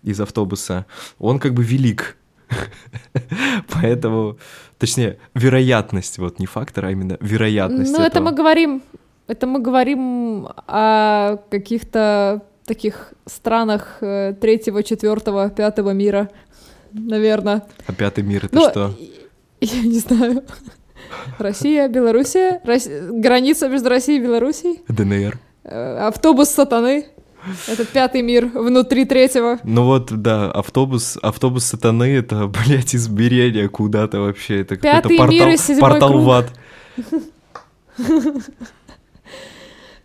из автобуса, он как бы велик. Поэтому, точнее, вероятность, вот не фактор, а именно вероятность. Ну, это мы говорим, это мы говорим о каких-то таких странах э, третьего, четвертого, пятого мира, наверное. А пятый мир это ну, что? Я не знаю. Россия, Белоруссия, Рос... граница между Россией и Белоруссией. ДНР. Э, автобус сатаны. Это пятый мир внутри третьего. Ну вот, да, автобус, автобус сатаны — это, блядь, измерение куда-то вообще. Это какой-то портал, мир портал круг. в ад.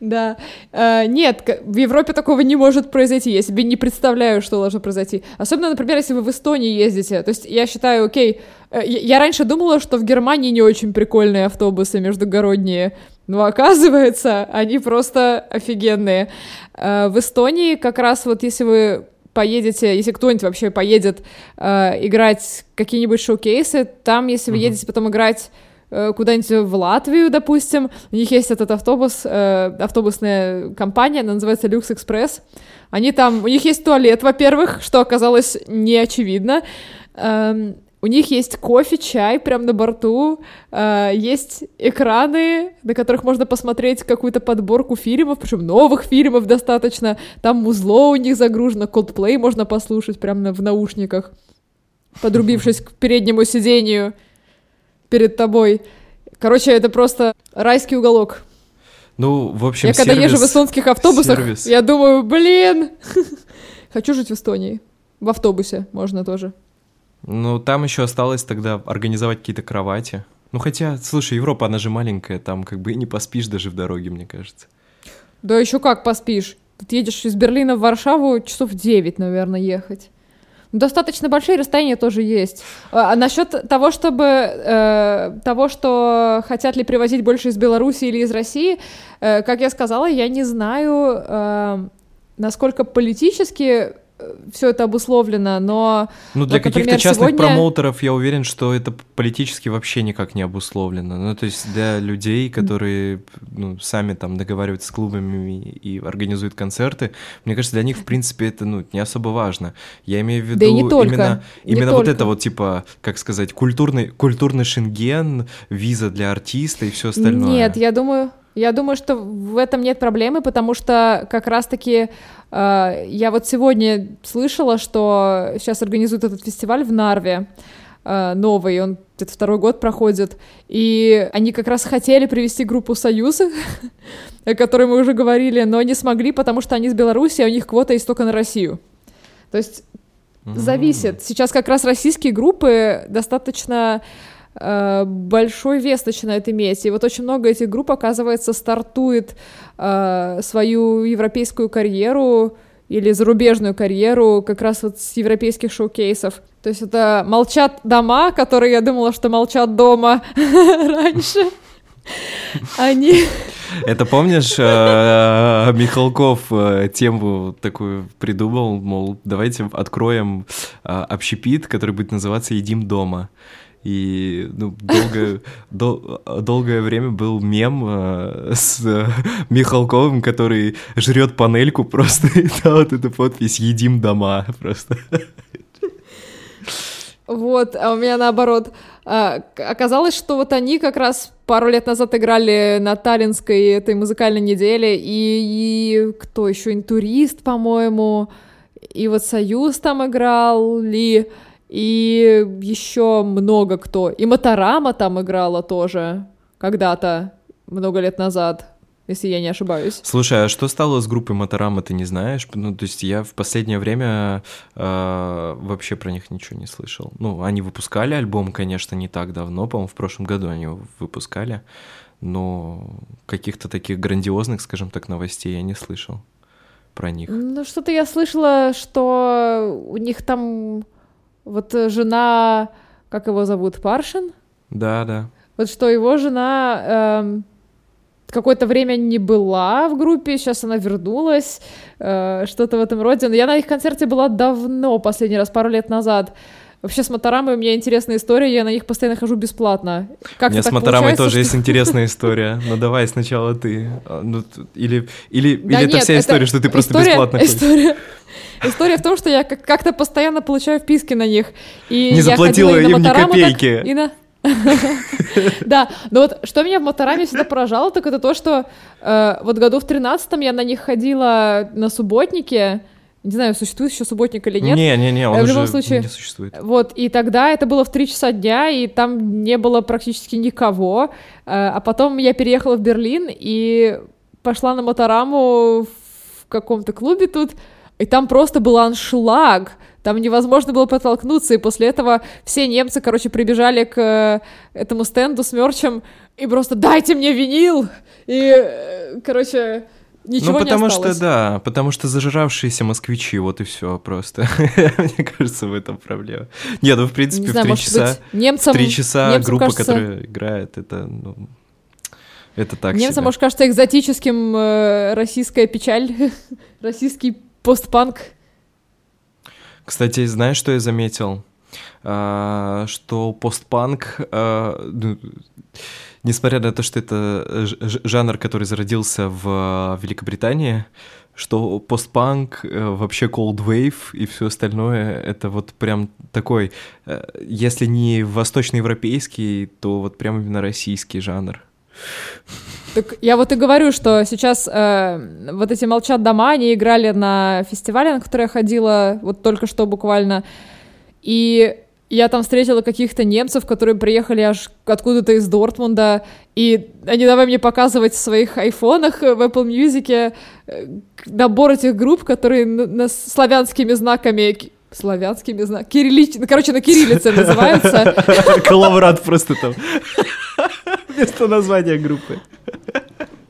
Да. Uh, нет, в Европе такого не может произойти. Я себе не представляю, что должно произойти. Особенно, например, если вы в Эстонии ездите. То есть я считаю, окей, uh, я раньше думала, что в Германии не очень прикольные автобусы междугородние. Но оказывается, они просто офигенные. Uh, в Эстонии как раз вот если вы поедете, если кто-нибудь вообще поедет играть какие-нибудь шоу-кейсы, там, если вы едете потом играть Э, куда-нибудь в Латвию, допустим, у них есть этот автобус, э, автобусная компания, она называется Люкс Экспресс. Они там, у них есть туалет, во-первых, что оказалось не очевидно. Эм, у них есть кофе, чай прямо на борту, э, есть экраны, на которых можно посмотреть какую-то подборку фильмов, причем новых фильмов достаточно. Там музло у них загружено, Coldplay можно послушать прямо в наушниках, подрубившись к переднему сидению перед тобой. Короче, это просто райский уголок. Ну, в общем, Я сервис, когда езжу в эстонских автобусах, сервис. я думаю, блин, хочу жить в Эстонии. В автобусе можно тоже. Ну, там еще осталось тогда организовать какие-то кровати. Ну, хотя, слушай, Европа, она же маленькая, там как бы и не поспишь даже в дороге, мне кажется. Да еще как поспишь. Ты едешь из Берлина в Варшаву часов 9, наверное, ехать. Достаточно большие расстояния тоже есть. А, а насчет того, чтобы э, того, что хотят ли привозить больше из Беларуси или из России, э, как я сказала, я не знаю, э, насколько политически все это обусловлено, но... Ну, для вот, каких-то частных сегодня... промоутеров я уверен, что это политически вообще никак не обусловлено. Ну, то есть для людей, которые ну, сами там договариваются с клубами и организуют концерты, мне кажется, для них, в принципе, это ну, не особо важно. Я имею в виду да и не только. именно, не именно только. вот это вот, типа, как сказать, культурный, культурный шенген, виза для артиста и все остальное. Нет, я думаю... Я думаю, что в этом нет проблемы, потому что как раз-таки я вот сегодня слышала, что сейчас организуют этот фестиваль в Нарве э, новый, он это второй год проходит, и они как раз хотели привести группу «Союз», о которой мы уже говорили, но не смогли, потому что они из Беларуси, а у них квота есть только на Россию. То есть зависит. Сейчас как раз российские группы достаточно Э, большой вес начинает иметь. И вот очень много этих групп, оказывается, стартует э, свою европейскую карьеру или зарубежную карьеру как раз вот с европейских шоу-кейсов. То есть это молчат дома, которые я думала, что молчат дома раньше. Они... Это помнишь, э, Михалков э, тему такую придумал, мол, давайте откроем э, общепит, который будет называться «Едим дома». И ну, долгое, дол, долгое время был мем э, с э, Михалковым, который жрет панельку просто, и там вот эта подпись «Едим дома» просто. Вот, а у меня наоборот. А, оказалось, что вот они как раз пару лет назад играли на Таллинской этой музыкальной неделе, и, и кто еще, интурист, по-моему, и вот Союз там играл, ли... еще много кто. И Моторама там играла тоже когда-то, много лет назад если я не ошибаюсь. Слушай, а что стало с группой Моторама, ты не знаешь? Ну, то есть я в последнее время э, вообще про них ничего не слышал. Ну, они выпускали альбом, конечно, не так давно, по-моему, в прошлом году они его выпускали, но каких-то таких грандиозных, скажем так, новостей я не слышал про них. Ну, что-то я слышала, что у них там вот э, жена, как его зовут, Паршин? Да, да. Вот что его жена эм, какое-то время не была в группе, сейчас она вернулась, э, что-то в этом роде. Но я на их концерте была давно, последний раз, пару лет назад. Вообще с Моторамой у меня интересная история, я на них постоянно хожу бесплатно. Как у меня с Моторамой тоже что... есть интересная история. Ну давай сначала ты. А, ну, или или, да или нет, это вся история, это что ты просто история, бесплатно история, История в том, что я как-то постоянно получаю вписки на них. И не заплатила им ни копейки. И на... Да, но вот что меня в Мотораме всегда поражало, так это то, что э, вот году в тринадцатом я на них ходила на субботнике, не знаю, существует еще субботник или нет. Не-не-не, он э, в любом случае, не существует. Вот, и тогда это было в 3 часа дня, и там не было практически никого. Э, а потом я переехала в Берлин и пошла на Мотораму в каком-то клубе тут, и там просто был аншлаг. Там невозможно было подтолкнуться, и после этого все немцы, короче, прибежали к э, этому стенду с мерчем и просто «дайте мне винил!» И, короче, Ничего ну, потому не что, да, потому что зажиравшиеся москвичи, вот и все просто. Мне кажется, в этом проблема. Нет, ну, в принципе, не знаю, в три часа, немцам, три часа немцам группа, кажется... которая играет, это, ну, это так Немцам, себе. может, кажется экзотическим э, российская печаль, российский постпанк. Кстати, знаешь, что я заметил? А, что постпанк, а, несмотря на то, что это жанр, который зародился в Великобритании, что постпанк, э, вообще cold wave и все остальное, это вот прям такой, э, если не восточноевропейский, то вот прям именно российский жанр. Так я вот и говорю, что сейчас э, вот эти «Молчат дома», они играли на фестивале, на который я ходила вот только что буквально, и я там встретила каких-то немцев, которые приехали аж откуда-то из Дортмунда, и они давай мне показывать в своих айфонах в Apple Music э, набор этих групп, которые на славянскими знаками славянскими знаками, кириллич... Ну, короче, на кириллице называются. Коловрат просто там. Вместо названия группы.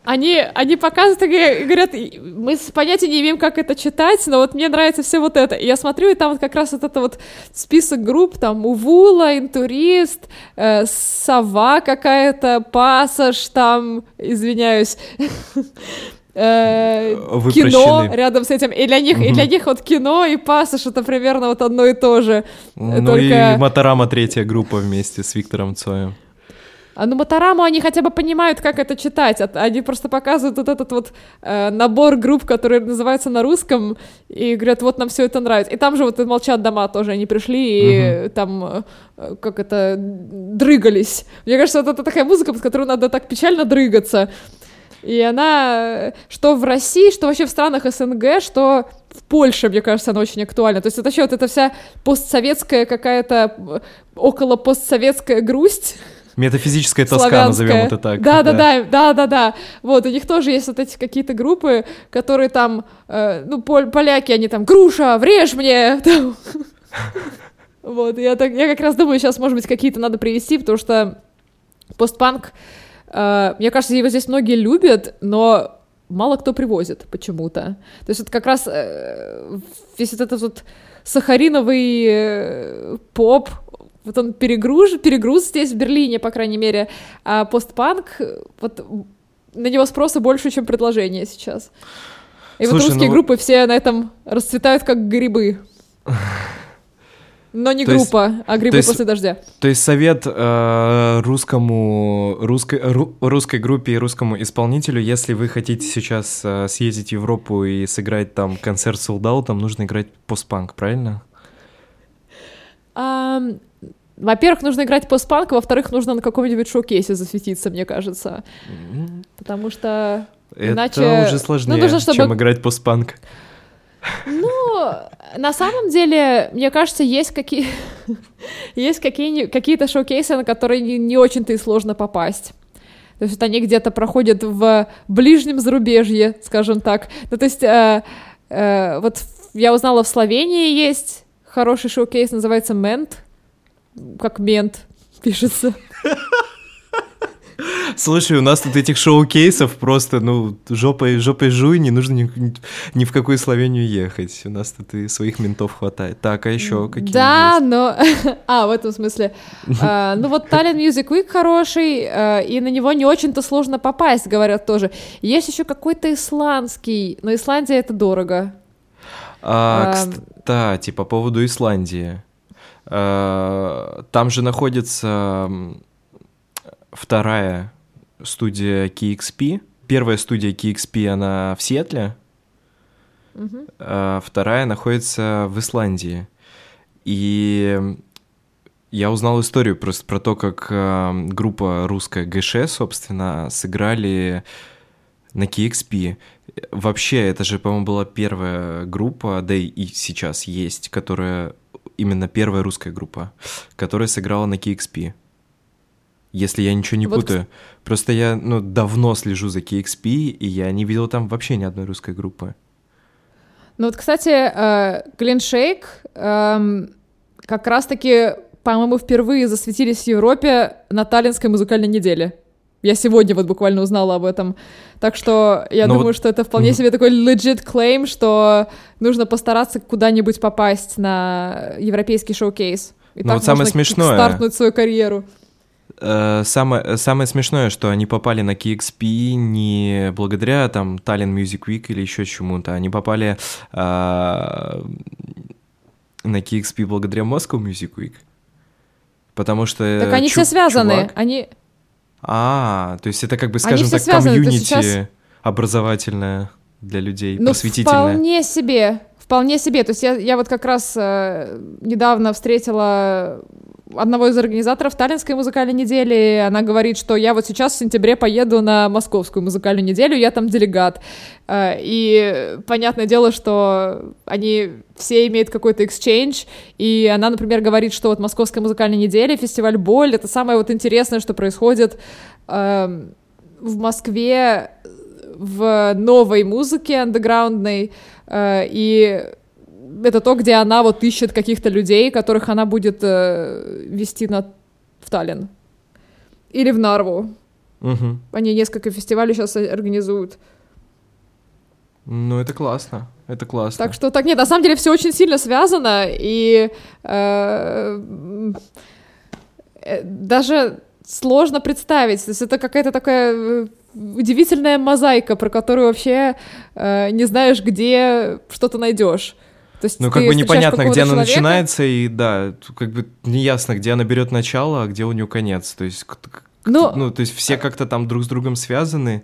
Они, они показывают и говорят, мы понятия не имеем, как это читать, но вот мне нравится все вот это. И я смотрю, и там вот как раз вот это вот список групп, там Увула, Интурист, э, Сова какая-то, Пассаж, там, извиняюсь, э, кино рядом с этим. И для них, угу. и для них вот кино и пассаж это примерно вот одно и то же. Ну Только... и Моторама третья группа вместе с Виктором Цоем. А ну Мотораму они хотя бы понимают, как это читать. Они просто показывают вот этот вот э, набор групп, которые называются на русском, и говорят, вот нам все это нравится. И там же вот молчат дома тоже, они пришли и угу. там э, как это дрыгались. Мне кажется, вот это такая музыка, под которую надо так печально дрыгаться. И она, что в России, что вообще в странах СНГ, что в Польше, мне кажется, она очень актуальна. То есть это вообще вот эта вся постсоветская какая-то э, около постсоветская грусть, Метафизическая тоска, назовем это так. Да, да, да, да, да, да. Вот, у них тоже есть вот эти какие-то группы, которые там, э, ну, пол поляки, они там, груша, врежь мне! Вот, я, так, я как раз думаю, сейчас, может быть, какие-то надо привести, потому что постпанк, э, мне кажется, его здесь многие любят, но мало кто привозит почему-то. То есть вот как раз э, весь этот вот сахариновый э, поп, вот он перегруз, перегруз здесь, в Берлине, по крайней мере, а постпанк, вот на него спроса больше, чем предложение сейчас. И Слушай, вот русские ну... группы все на этом расцветают как грибы. Но не то группа, есть, а грибы есть, после дождя. То есть совет э, русскому, русской, ру, русской группе и русскому исполнителю, если вы хотите сейчас э, съездить в Европу и сыграть там концерт солдат, там нужно играть постпанк, правильно? Во-первых, нужно играть постпанк, во-вторых, нужно на каком-нибудь шоу-кейсе засветиться, мне кажется. Потому что Это иначе... уже сложнее, ну, нужно, чтобы... чем играть постпанк. Ну, на самом деле, мне кажется, есть какие есть какие какие-то шоу-кейсы, на которые не, не очень-то и сложно попасть. То есть они где-то проходят в ближнем зарубежье, скажем так. Ну, то есть э, э, вот я узнала, в Словении есть хороший шоу-кейс, называется «Мент», как «Мент» пишется. Слушай, у нас тут этих шоу-кейсов просто, ну, жопой, жопой жуй, не нужно ни, ни в какую Словению ехать. У нас тут и своих ментов хватает. Так, а еще какие Да, есть? но... а, в этом смысле. а, ну вот Tallinn Music Week хороший, а, и на него не очень-то сложно попасть, говорят тоже. Есть еще какой-то исландский, но Исландия это дорого. А, а, кстати, по поводу Исландии. А, там же находится вторая студия KXP. Первая студия KXP, она в Сиэтле, uh-huh. а вторая находится в Исландии. И я узнал историю просто про то, как э, группа русская ГШ, собственно, сыграли на KXP. Вообще, это же, по-моему, была первая группа, да и сейчас есть, которая именно первая русская группа, которая сыграла на KXP если я ничего не вот... путаю. Просто я ну, давно слежу за KXP, и я не видел там вообще ни одной русской группы. Ну вот, кстати, Глен Шейк эм, как раз-таки, по-моему, впервые засветились в Европе на Таллинской музыкальной неделе. Я сегодня вот буквально узнала об этом. Так что я Но думаю, вот... что это вполне себе такой legit claim, что нужно постараться куда-нибудь попасть на европейский шоу-кейс. И Но так вот самое смешное... стартнуть свою карьеру. Э, самое, самое смешное, что они попали на KXP не благодаря там Tallinn Music Week или еще чему-то, они попали э, на KXP благодаря Moscow Music Week. Потому что... Так они чу- все связаны, чувак... они... А, то есть это как бы, скажем так, связаны, комьюнити сейчас... образовательное для людей, ну, просветительное. вполне себе, вполне себе. То есть я, я вот как раз э, недавно встретила одного из организаторов Таллинской музыкальной недели. Она говорит, что я вот сейчас в сентябре поеду на Московскую музыкальную неделю, я там делегат. Э, и понятное дело, что они все имеют какой-то exchange, и она, например, говорит, что вот Московская музыкальная неделя, фестиваль Боль, это самое вот интересное, что происходит эм, в Москве в новой музыке андеграундной, э, и это то, где она вот ищет каких-то людей, которых она будет э, вести на в Таллин. Или в Нарву. Угу. Они несколько фестивалей сейчас организуют. Ну, это классно. Это классно. Так что так нет, на самом деле все очень сильно связано, и э, э, даже сложно представить. То есть это какая-то такая э, удивительная мозаика, про которую вообще э, не знаешь, где что-то найдешь. То есть ну, как бы непонятно, где она человека... начинается, и да, как бы неясно, где она берет начало, а где у нее конец. То есть, ну, ну, то есть все как-то там друг с другом связаны,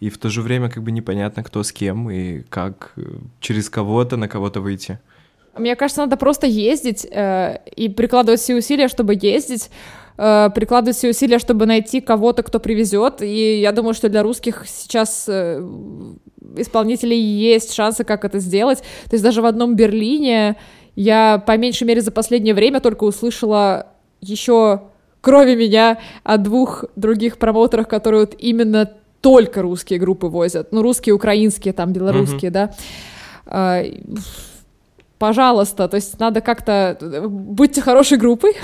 и в то же время как бы непонятно, кто с кем и как э, через кого-то на кого-то выйти. Мне кажется, надо просто ездить э, и прикладывать все усилия, чтобы ездить, э, прикладывать все усилия, чтобы найти кого-то, кто привезет. И я думаю, что для русских сейчас э, исполнителей есть шансы, как это сделать. То есть даже в одном Берлине я, по меньшей мере, за последнее время только услышала еще, кроме меня, о двух других промоутерах, которые вот именно только русские группы возят. Ну, русские, украинские, там, белорусские, mm-hmm. да. А, пожалуйста, то есть надо как-то... Будьте хорошей группой.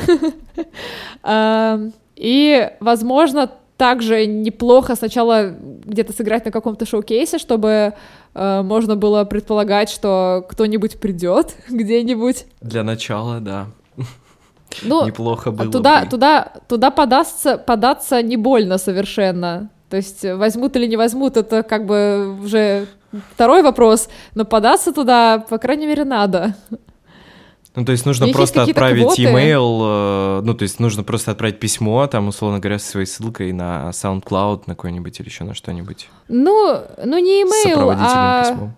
А, и, возможно, также неплохо сначала где-то сыграть на каком-то шоу-кейсе, чтобы э, можно было предполагать, что кто-нибудь придет где-нибудь. Для начала, да. Ну, Неплохо было туда, бы. туда, туда подастся, податься не больно совершенно. То есть возьмут или не возьмут, это как бы уже второй вопрос, но податься туда, по крайней мере, надо. Ну, то есть нужно есть просто какие-то отправить квоты. имейл, э, ну, то есть нужно просто отправить письмо, там, условно говоря, со своей ссылкой на SoundCloud, на какой-нибудь или еще на что-нибудь. Ну, ну не сопроводительным а письмом.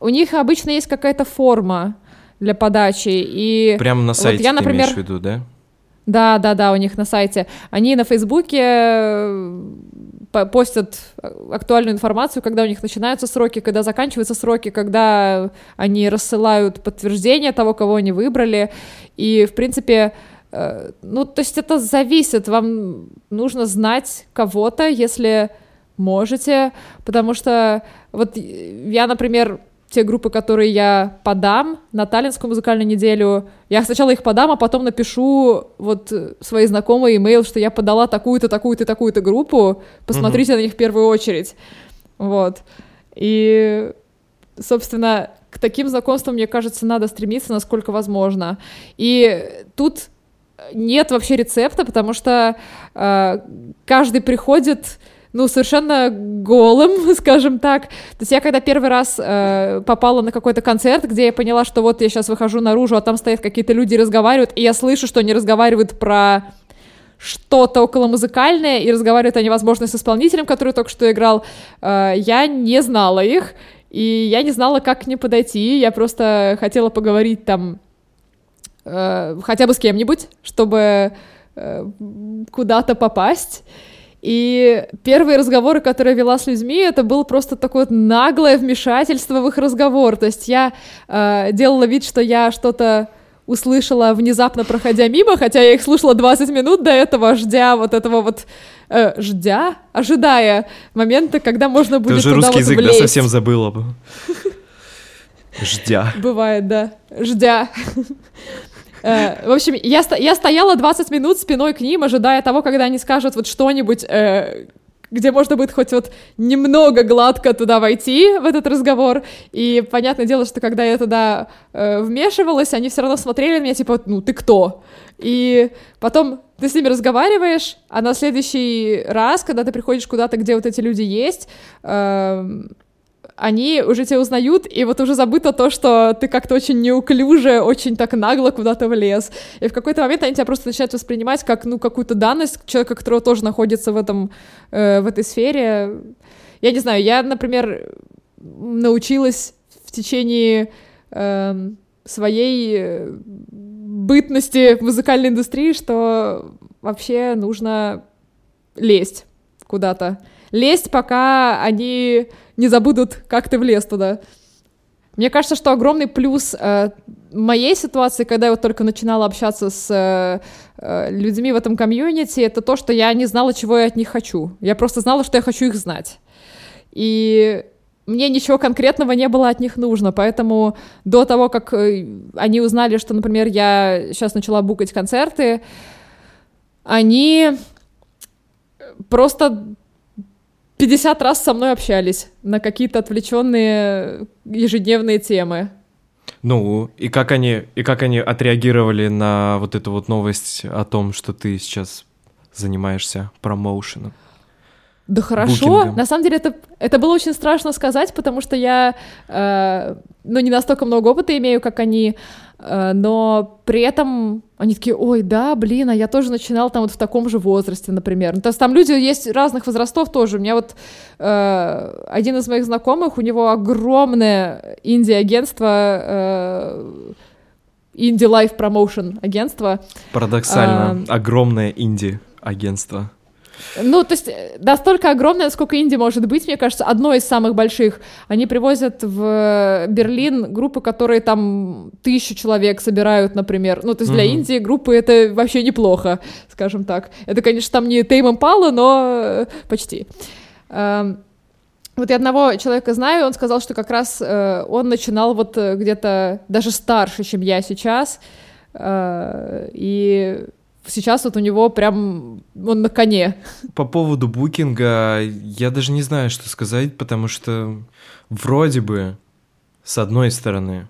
у них обычно есть какая-то форма для подачи, и Прямо на вот сайте я, ты например, имеешь в виду, да? Да, да, да, у них на сайте. Они на Фейсбуке э, постят актуальную информацию, когда у них начинаются сроки, когда заканчиваются сроки, когда они рассылают подтверждение того, кого они выбрали. И, в принципе, э, ну, то есть это зависит. Вам нужно знать кого-то, если можете, потому что вот я, например, те группы, которые я подам на Таллинскую музыкальную неделю, я сначала их подам, а потом напишу вот своей знакомой имейл, что я подала такую-то, такую-то, такую-то группу, посмотрите на них в первую очередь. Вот. И, собственно, к таким знакомствам, мне кажется, надо стремиться, насколько возможно. И тут нет вообще рецепта, потому что э, каждый приходит ну, совершенно голым, скажем так. То есть я когда первый раз э, попала на какой-то концерт, где я поняла, что вот я сейчас выхожу наружу, а там стоят какие-то люди разговаривают, и я слышу, что они разговаривают про что-то около музыкальное, и разговаривают они, возможно, с исполнителем, который только что играл, э, я не знала их, и я не знала, как к ним подойти, я просто хотела поговорить там э, хотя бы с кем-нибудь, чтобы э, куда-то попасть. И первые разговоры, которые я вела с людьми, это было просто такое вот наглое вмешательство в их разговор. То есть я э, делала вид, что я что-то услышала внезапно проходя мимо, хотя я их слушала 20 минут до этого, ждя вот этого вот, э, ждя, ожидая момента, когда можно Ты будет уже туда русский вот язык, да, влезть. совсем забыла. бы. Ждя. Бывает, да. Ждя. Э, В общем, я, я стояла 20 минут спиной к ним, ожидая того, когда они скажут вот что-нибудь, э, где можно будет хоть вот немного гладко туда войти, в этот разговор. И понятное дело, что когда я туда э, вмешивалась, они все равно смотрели на меня, типа, ну, ты кто? И потом ты с ними разговариваешь, а на следующий раз, когда ты приходишь куда-то, где вот эти люди есть, эм, они уже тебя узнают, и вот уже забыто то, что ты как-то очень неуклюже, очень так нагло куда-то влез. И в какой-то момент они тебя просто начинают воспринимать как, ну, какую-то данность человека, которого тоже находится в этом, э, в этой сфере. Я не знаю, я, например, научилась в течение эм, своей э, бытности в музыкальной индустрии, что вообще нужно лезть куда-то. Лезть, пока они не забудут, как ты влез туда. Мне кажется, что огромный плюс э, моей ситуации, когда я вот только начинала общаться с э, э, людьми в этом комьюнити, это то, что я не знала, чего я от них хочу. Я просто знала, что я хочу их знать. И мне ничего конкретного не было от них нужно, поэтому до того, как э, они узнали, что, например, я сейчас начала букать концерты, они просто 50 раз со мной общались на какие-то отвлеченные ежедневные темы. Ну, и как они, и как они отреагировали на вот эту вот новость о том, что ты сейчас занимаешься промоушеном? Да хорошо. Букингом. На самом деле это, это было очень страшно сказать, потому что я, э, ну, не настолько много опыта имею, как они, э, но при этом они такие, ой, да, блин, а я тоже начинал там вот в таком же возрасте, например. Ну, то есть там люди есть разных возрастов тоже. У меня вот э, один из моих знакомых, у него огромное инди-агентство, э, Life Promotion агентство, Парадоксально, огромное инди-агентство. Ну, то есть э, настолько огромное, насколько инди может быть, мне кажется, одно из самых больших. Они привозят в Берлин группы, которые там тысячу человек собирают, например. Ну, то есть для Мгм. Индии группы это вообще неплохо, скажем так. Это, конечно, там не Тейм Импала, но э, почти. Эм, Вот я одного человека знаю, он сказал, что как раз э, он начинал вот э, где-то даже старше, чем я сейчас, Э, и сейчас вот у него прям он на коне. По поводу букинга я даже не знаю, что сказать, потому что вроде бы, с одной стороны,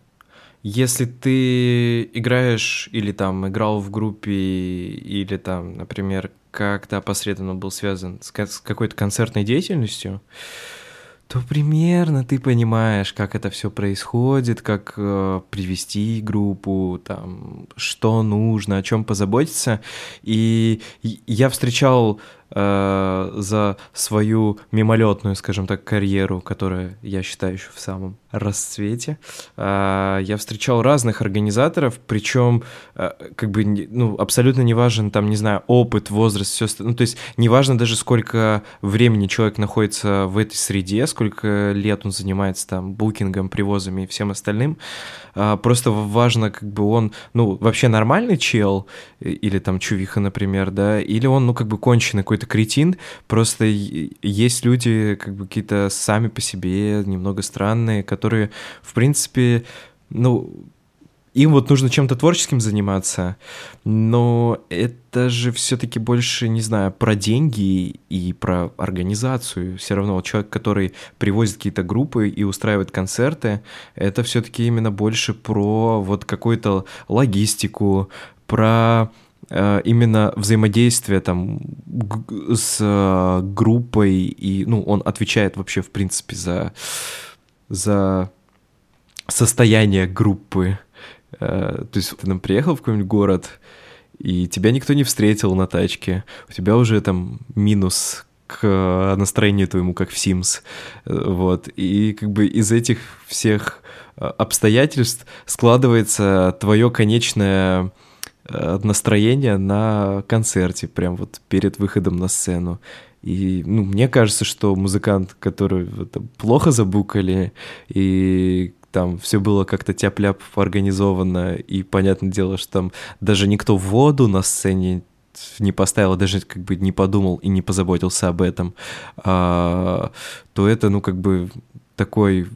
если ты играешь или там играл в группе, или там, например, как-то посредственно был связан с какой-то концертной деятельностью, то примерно ты понимаешь, как это все происходит, как э, привести группу, там, что нужно, о чем позаботиться. И я встречал э, за свою мимолетную, скажем так, карьеру, которая, я считаю, еще в самом расцвете. Э, я встречал разных организаторов, причем э, как бы ну, абсолютно не важен там, не знаю, опыт, возраст, все. Ну, то есть не важно даже, сколько времени человек находится в этой среде, сколько лет он занимается там букингом, привозами и всем остальным. Просто важно, как бы он, ну, вообще нормальный чел, или там чувиха, например, да, или он, ну, как бы конченый какой-то кретин, просто есть люди, как бы какие-то сами по себе немного странные, которые, в принципе, ну, им вот нужно чем-то творческим заниматься, но это же все-таки больше, не знаю, про деньги и про организацию. Все равно человек, который привозит какие-то группы и устраивает концерты, это все-таки именно больше про вот какую-то логистику, про именно взаимодействие там с э, группой и ну он отвечает вообще в принципе за за состояние группы э, то есть ты нам приехал в какой-нибудь город и тебя никто не встретил на тачке у тебя уже там минус к настроению твоему, как в Sims. Вот. И как бы из этих всех обстоятельств складывается твое конечное Э, настроение на концерте, прям вот перед выходом на сцену. И ну, мне кажется, что музыкант, который это, плохо забукали, и там все было как-то тяп-ляп организовано, и понятное дело, что там даже никто воду на сцене не поставил, даже как бы не подумал и не позаботился об этом, а, то это, ну, как бы такой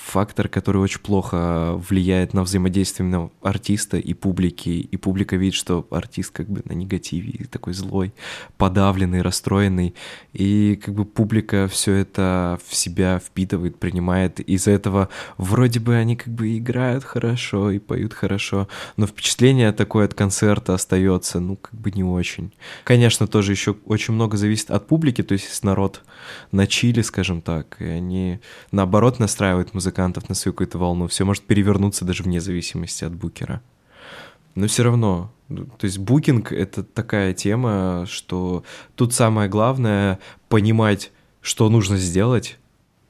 фактор, который очень плохо влияет на взаимодействие именно артиста и публики, и публика видит, что артист как бы на негативе, такой злой, подавленный, расстроенный, и как бы публика все это в себя впитывает, принимает, из-за этого вроде бы они как бы играют хорошо и поют хорошо, но впечатление такое от концерта остается, ну, как бы не очень. Конечно, тоже еще очень много зависит от публики, то есть народ на чили, скажем так, и они наоборот настраивают музыкантов, музыкантов на свою какую-то волну, все может перевернуться даже вне зависимости от букера. Но все равно, то есть букинг — это такая тема, что тут самое главное — понимать, что нужно сделать,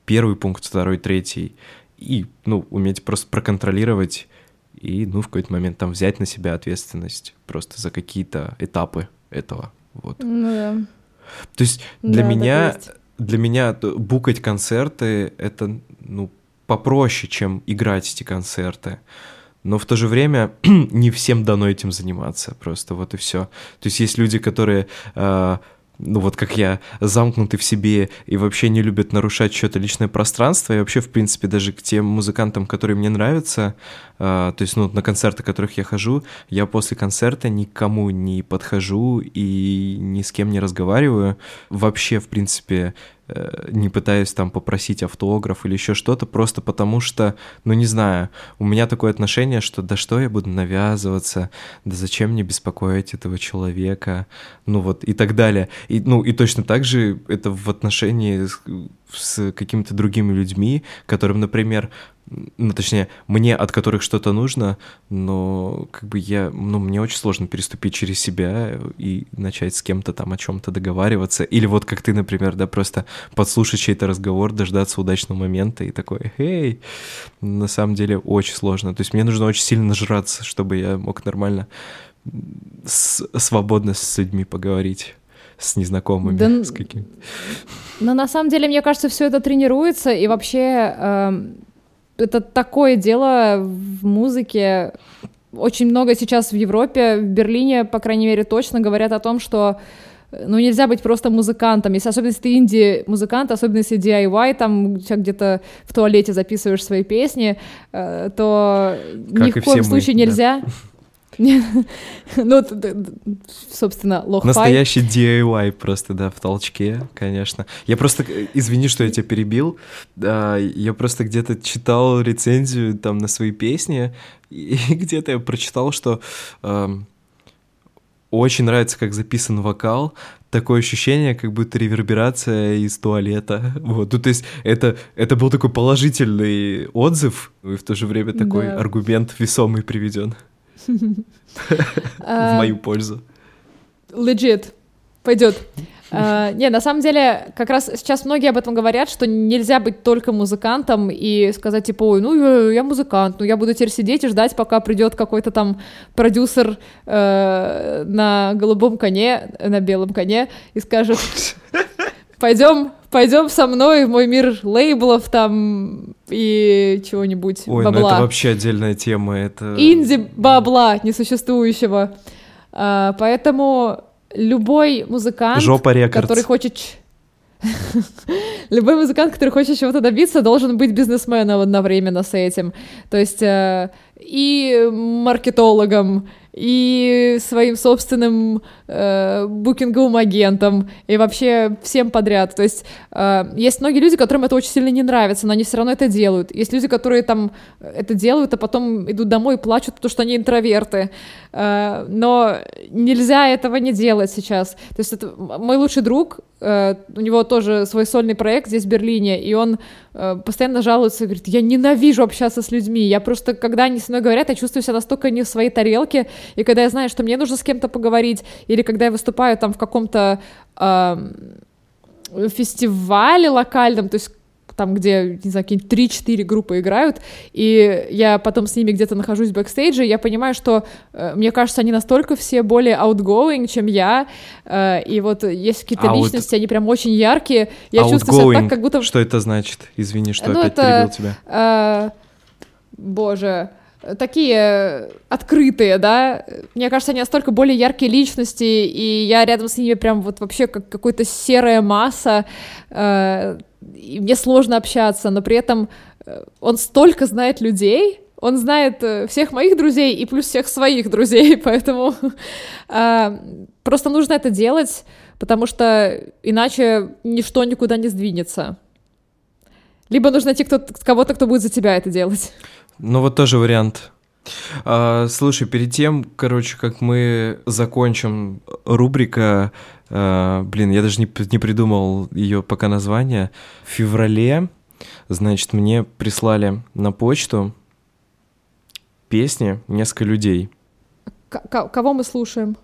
первый пункт, второй, третий, и, ну, уметь просто проконтролировать и, ну, в какой-то момент там взять на себя ответственность просто за какие-то этапы этого, вот. Ну да. То есть для да, меня, для меня букать концерты — это, ну, попроще, чем играть эти концерты. Но в то же время не всем дано этим заниматься, просто вот и все. То есть есть люди, которые э, ну вот как я, замкнуты в себе и вообще не любят нарушать что-то личное пространство, и вообще, в принципе, даже к тем музыкантам, которые мне нравятся, э, то есть, ну, на концерты, которых я хожу, я после концерта никому не подхожу и ни с кем не разговариваю. Вообще, в принципе, не пытаюсь там попросить автограф или еще что-то, просто потому что, ну не знаю, у меня такое отношение, что да что я буду навязываться, да зачем мне беспокоить этого человека, ну вот и так далее. И, ну и точно так же это в отношении с, с какими-то другими людьми, которым, например, ну, точнее, мне от которых что-то нужно, но как бы я, ну, мне очень сложно переступить через себя и начать с кем-то там о чем-то договариваться. Или вот как ты, например, да, просто подслушать чей-то разговор, дождаться удачного момента и такой, эй, на самом деле очень сложно. То есть мне нужно очень сильно нажраться, чтобы я мог нормально с, свободно с людьми поговорить с незнакомыми, да, с какими Но на самом деле, мне кажется, все это тренируется, и вообще э, это такое дело в музыке. Очень много сейчас в Европе, в Берлине, по крайней мере, точно говорят о том, что ну, нельзя быть просто музыкантом. Если, особенно если ты инди-музыкант, особенно если DIY, там где-то в туалете записываешь свои песни, э, то как ни в коем случае мы, нельзя... Да Ну, собственно, лохай. Настоящий DIY просто, да, в толчке, конечно. Я просто, э, извини, что я тебя перебил, я просто где-то читал рецензию там на свои песни, и где-то я прочитал, что очень нравится, как записан вокал. Такое ощущение, как будто реверберация из туалета. Вот. Ну, то есть это, это был такой положительный отзыв, и в то же время такой да. аргумент весомый приведен. В мою пользу. Legit. Пойдет. Uh, не, на самом деле, как раз сейчас многие об этом говорят, что нельзя быть только музыкантом и сказать, типа, ой, ну, я, музыкант, ну, я буду теперь сидеть и ждать, пока придет какой-то там продюсер uh, на голубом коне, на белом коне и скажет, пойдем, пойдем со мной в мой мир лейблов там и чего-нибудь Ой, бабла. ну это вообще отдельная тема, это... Инди-бабла несуществующего. Uh, поэтому любой музыкант, Жопа который хочет... Любой музыкант, который хочет чего-то добиться, должен быть бизнесменом одновременно с этим. То есть э, и маркетологом, и своим собственным э, букинговым агентом, и вообще всем подряд. То есть э, есть многие люди, которым это очень сильно не нравится, но они все равно это делают. Есть люди, которые там это делают, а потом идут домой и плачут, потому что они интроверты. Э, но нельзя этого не делать сейчас. То есть это мой лучший друг, э, у него тоже свой сольный проект здесь в Берлине, и он э, постоянно жалуется, говорит, я ненавижу общаться с людьми, я просто, когда они с мной говорят, я чувствую себя настолько не в своей тарелке, и когда я знаю, что мне нужно с кем-то поговорить, или когда я выступаю там в каком-то э, фестивале локальном, то есть там, где, не знаю, какие-нибудь 3-4 группы играют, и я потом с ними где-то нахожусь в бэкстейдже, я понимаю, что, э, мне кажется, они настолько все более outgoing, чем я, э, и вот есть какие-то Out... личности, они прям очень яркие, я outgoing. чувствую себя так, как будто... Что это значит? Извини, что ну, опять это, перебил тебя. Э, боже такие открытые, да, мне кажется, они настолько более яркие личности, и я рядом с ними прям вот вообще как какая-то серая масса, э, и мне сложно общаться, но при этом э, он столько знает людей, он знает э, всех моих друзей и плюс всех своих друзей, поэтому э, просто нужно это делать, потому что иначе ничто никуда не сдвинется. Либо нужно найти кто кого-то, кто будет за тебя это делать. Ну вот тоже вариант. А, слушай, перед тем, короче, как мы закончим рубрика, а, блин, я даже не, не придумал ее пока название. В феврале, значит, мне прислали на почту песни несколько людей. К- кого мы слушаем?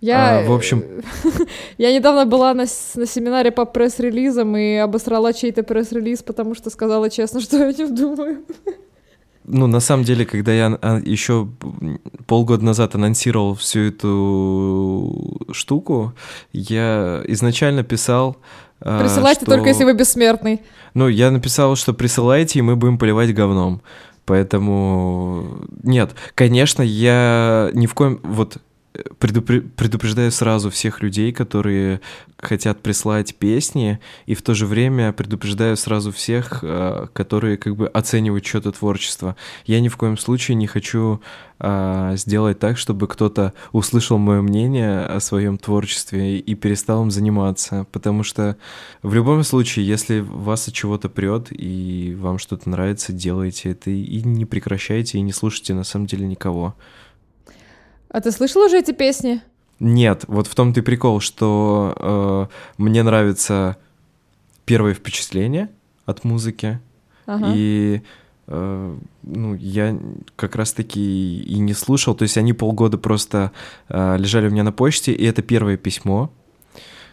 Я, а, в общем... я недавно была на, на семинаре по пресс-релизам и обосрала чей-то пресс-релиз, потому что сказала честно, что я о нем думаю. Ну, на самом деле, когда я а, еще полгода назад анонсировал всю эту штуку, я изначально писал... А, Присылайте что... только, если вы бессмертный. Ну, я написал, что присылайте, и мы будем поливать говном. Поэтому нет, конечно, я ни в коем... Вот предупреждаю сразу всех людей, которые хотят прислать песни, и в то же время предупреждаю сразу всех, э, которые как бы оценивают что-то творчество. Я ни в коем случае не хочу а, сделать так, чтобы кто-то услышал мое мнение о своем творчестве и перестал им заниматься, потому что в любом случае, если вас от чего-то прет и вам что-то нравится, делайте это и не прекращайте и не слушайте на самом деле никого. А ты слышал уже эти песни? Нет, вот в том-то и прикол, что э, мне нравится первое впечатление от музыки, ага. и э, ну, я как раз-таки и не слушал, то есть они полгода просто э, лежали у меня на почте, и это первое письмо,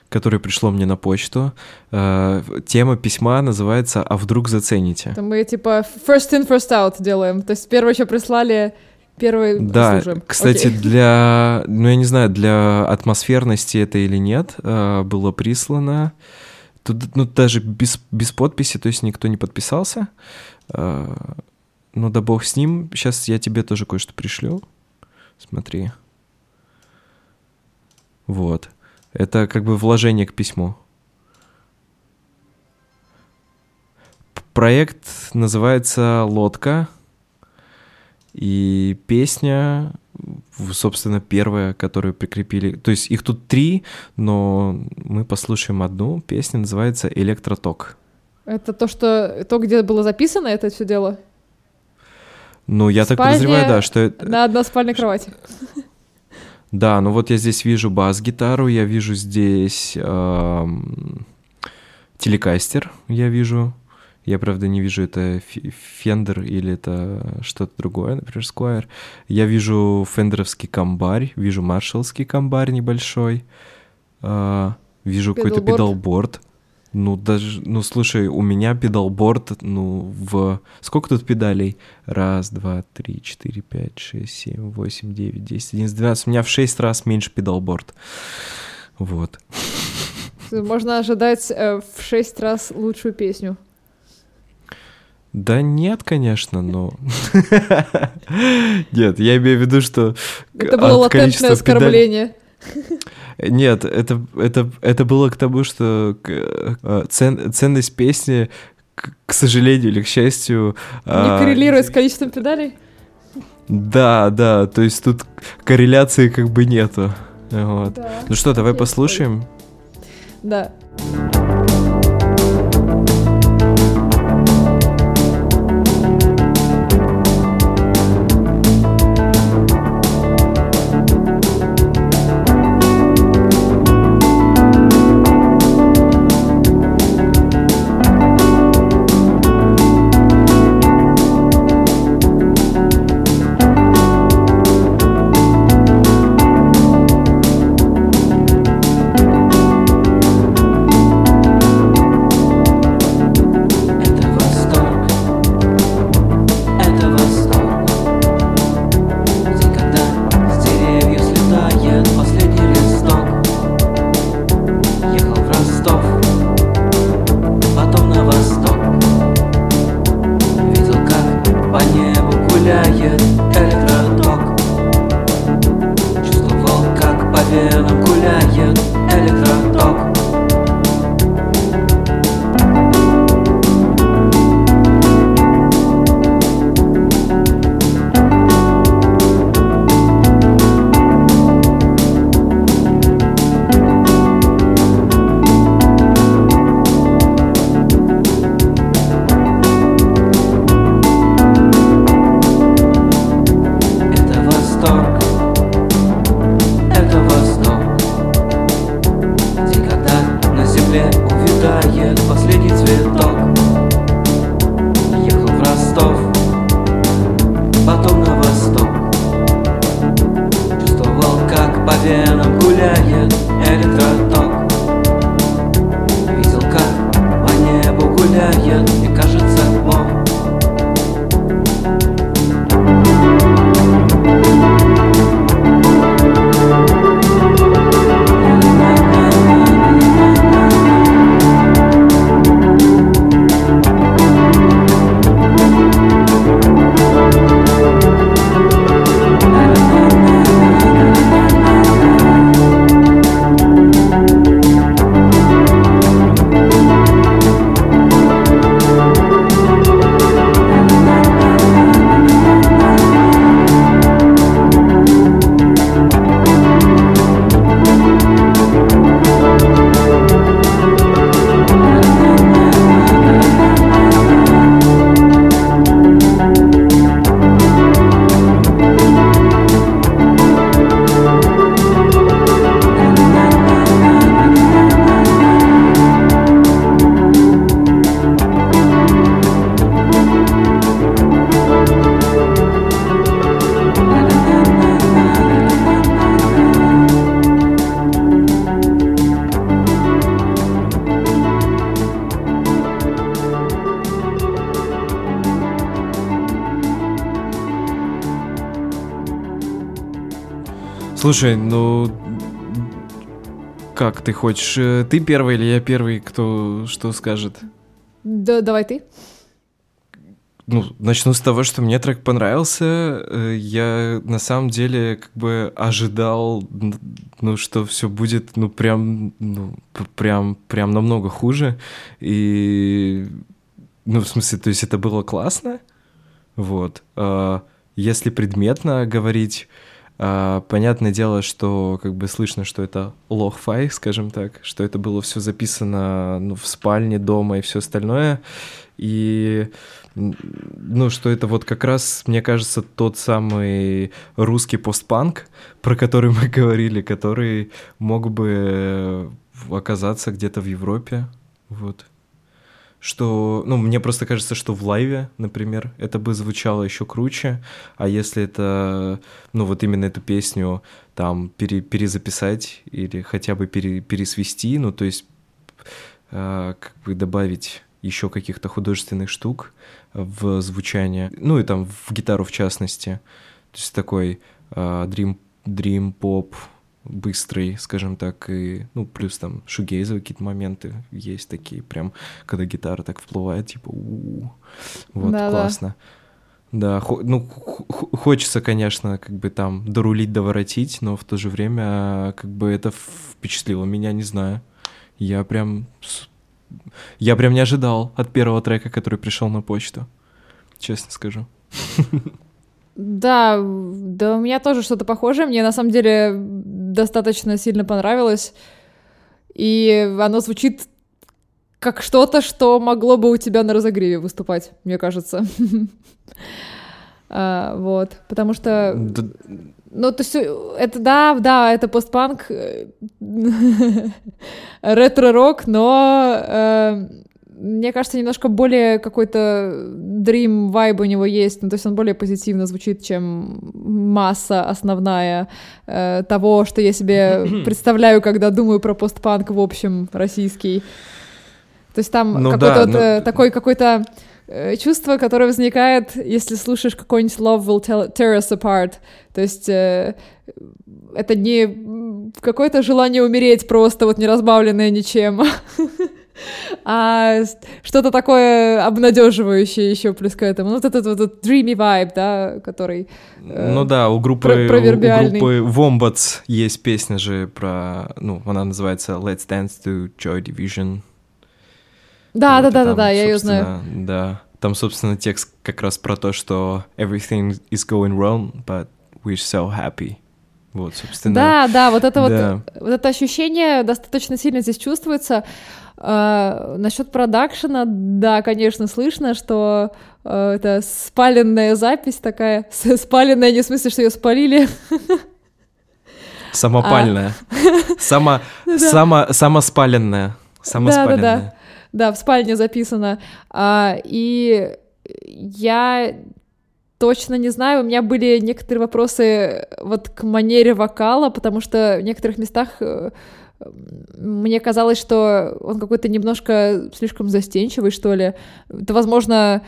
которое пришло мне на почту. Э, тема письма называется «А вдруг зацените?». Это мы типа first in, first out делаем, то есть первое еще прислали Первый Да, слушаем. кстати, Окей. для, ну я не знаю, для атмосферности это или нет, э, было прислано. Тут, ну, даже без, без подписи, то есть никто не подписался. Э, ну да бог с ним. Сейчас я тебе тоже кое-что пришлю. Смотри. Вот. Это как бы вложение к письму. Проект называется «Лодка». И песня собственно, первая, которую прикрепили. То есть их тут три, но мы послушаем одну. Песня называется «Электроток». Это то, что то, где было записано, это все дело? Ну, я так подозреваю, да, что... На односпальной кровати. Да, ну вот я здесь вижу бас-гитару, я вижу здесь телекастер, я вижу. Я, правда, не вижу, это Fender или это что-то другое, например, Squire. Я вижу фендеровский комбарь, вижу маршалский комбарь небольшой, э, вижу какой-то педалборд. Ну, даже, ну, слушай, у меня педалборд, ну, в... Сколько тут педалей? Раз, два, три, четыре, пять, шесть, семь, восемь, девять, десять, одиннадцать, двенадцать. У меня в шесть раз меньше педалборд. Вот. Можно ожидать э, в шесть раз лучшую песню. Да нет, конечно, но... Нет, я имею в виду, что... Это было латентное оскорбление. Нет, это, это, это было к тому, что э, цен, ценность песни, к, сожалению или к счастью... Не а... коррелирует с количеством педалей? Да, да, то есть тут корреляции как бы нету. Вот. Да, ну что, давай послушаем? Да. Слушай, ну как ты хочешь? Э, ты первый или я первый, кто что скажет? Да, давай ты. Ну, начну с того, что мне трек понравился. Э, я на самом деле как бы ожидал, ну, что все будет, ну, прям, ну, прям, прям намного хуже. И, ну, в смысле, то есть это было классно. Вот. А если предметно говорить, А, понятное дело, что как бы слышно, что это лох-фай, скажем так, что это было все записано ну, в спальне дома и все остальное. И ну, что это вот как раз, мне кажется, тот самый русский постпанк, про который мы говорили, который мог бы оказаться где-то в Европе, вот что, ну, мне просто кажется, что в лайве, например, это бы звучало еще круче, а если это, ну, вот именно эту песню там пере, перезаписать или хотя бы пере, пересвести, ну, то есть э, как бы добавить еще каких-то художественных штук в звучание, ну, и там в гитару в частности, то есть такой э, dream, dream pop, быстрый, скажем так, и, ну, плюс там шугейзовые какие-то моменты есть такие, прям, когда гитара так вплывает, типа, у вот, да, классно. Да, хо- ну, хочется, конечно, как бы там дорулить, доворотить, но в то же время, как бы это впечатлило меня, не знаю. Я прям... Я прям не ожидал от первого трека, который пришел на почту. Честно скажу. Да, да, у меня тоже что-то похожее. Мне на самом деле достаточно сильно понравилось. И оно звучит как что-то, что могло бы у тебя на разогреве выступать, мне кажется. а, вот, потому что... Ну, то есть, это, да, да, это постпанк, ретро-рок, но э, мне кажется, немножко более какой-то dream vibe у него есть, ну, то есть он более позитивно звучит, чем масса основная э, того, что я себе представляю, когда думаю про постпанк в общем российский. То есть там ну, какой-то да, вот, но... Э, такой какой-то э, чувство, которое возникает, если слушаешь какой-нибудь Love Will Tear Us Apart. То есть э, это не какое-то желание умереть просто, вот не разбавленное ничем, а что-то такое обнадеживающее еще плюс к этому. Ну, вот этот вот этот dreamy vibe, да, который... Э, ну да, у группы, про- у, группы Wombats есть песня же про... Ну, она называется Let's Dance to Joy Division. Да, вот, да, да, да, да, я ее знаю. Да, там, собственно, текст как раз про то, что everything is going wrong, but we're so happy. Вот, собственно. Да, да, вот это да. вот, вот это ощущение достаточно сильно здесь чувствуется. А, насчет продакшена, да, конечно, слышно, что а, это спаленная запись такая, спаленная не в смысле, что ее спалили. Самопальная. А. Сама, сама, самоспаленная. Самоспаленная. Да, да, да. Да, в спальне записано. А, и я точно не знаю, у меня были некоторые вопросы вот к манере вокала, потому что в некоторых местах э, мне казалось, что он какой-то немножко слишком застенчивый, что ли. Это, возможно,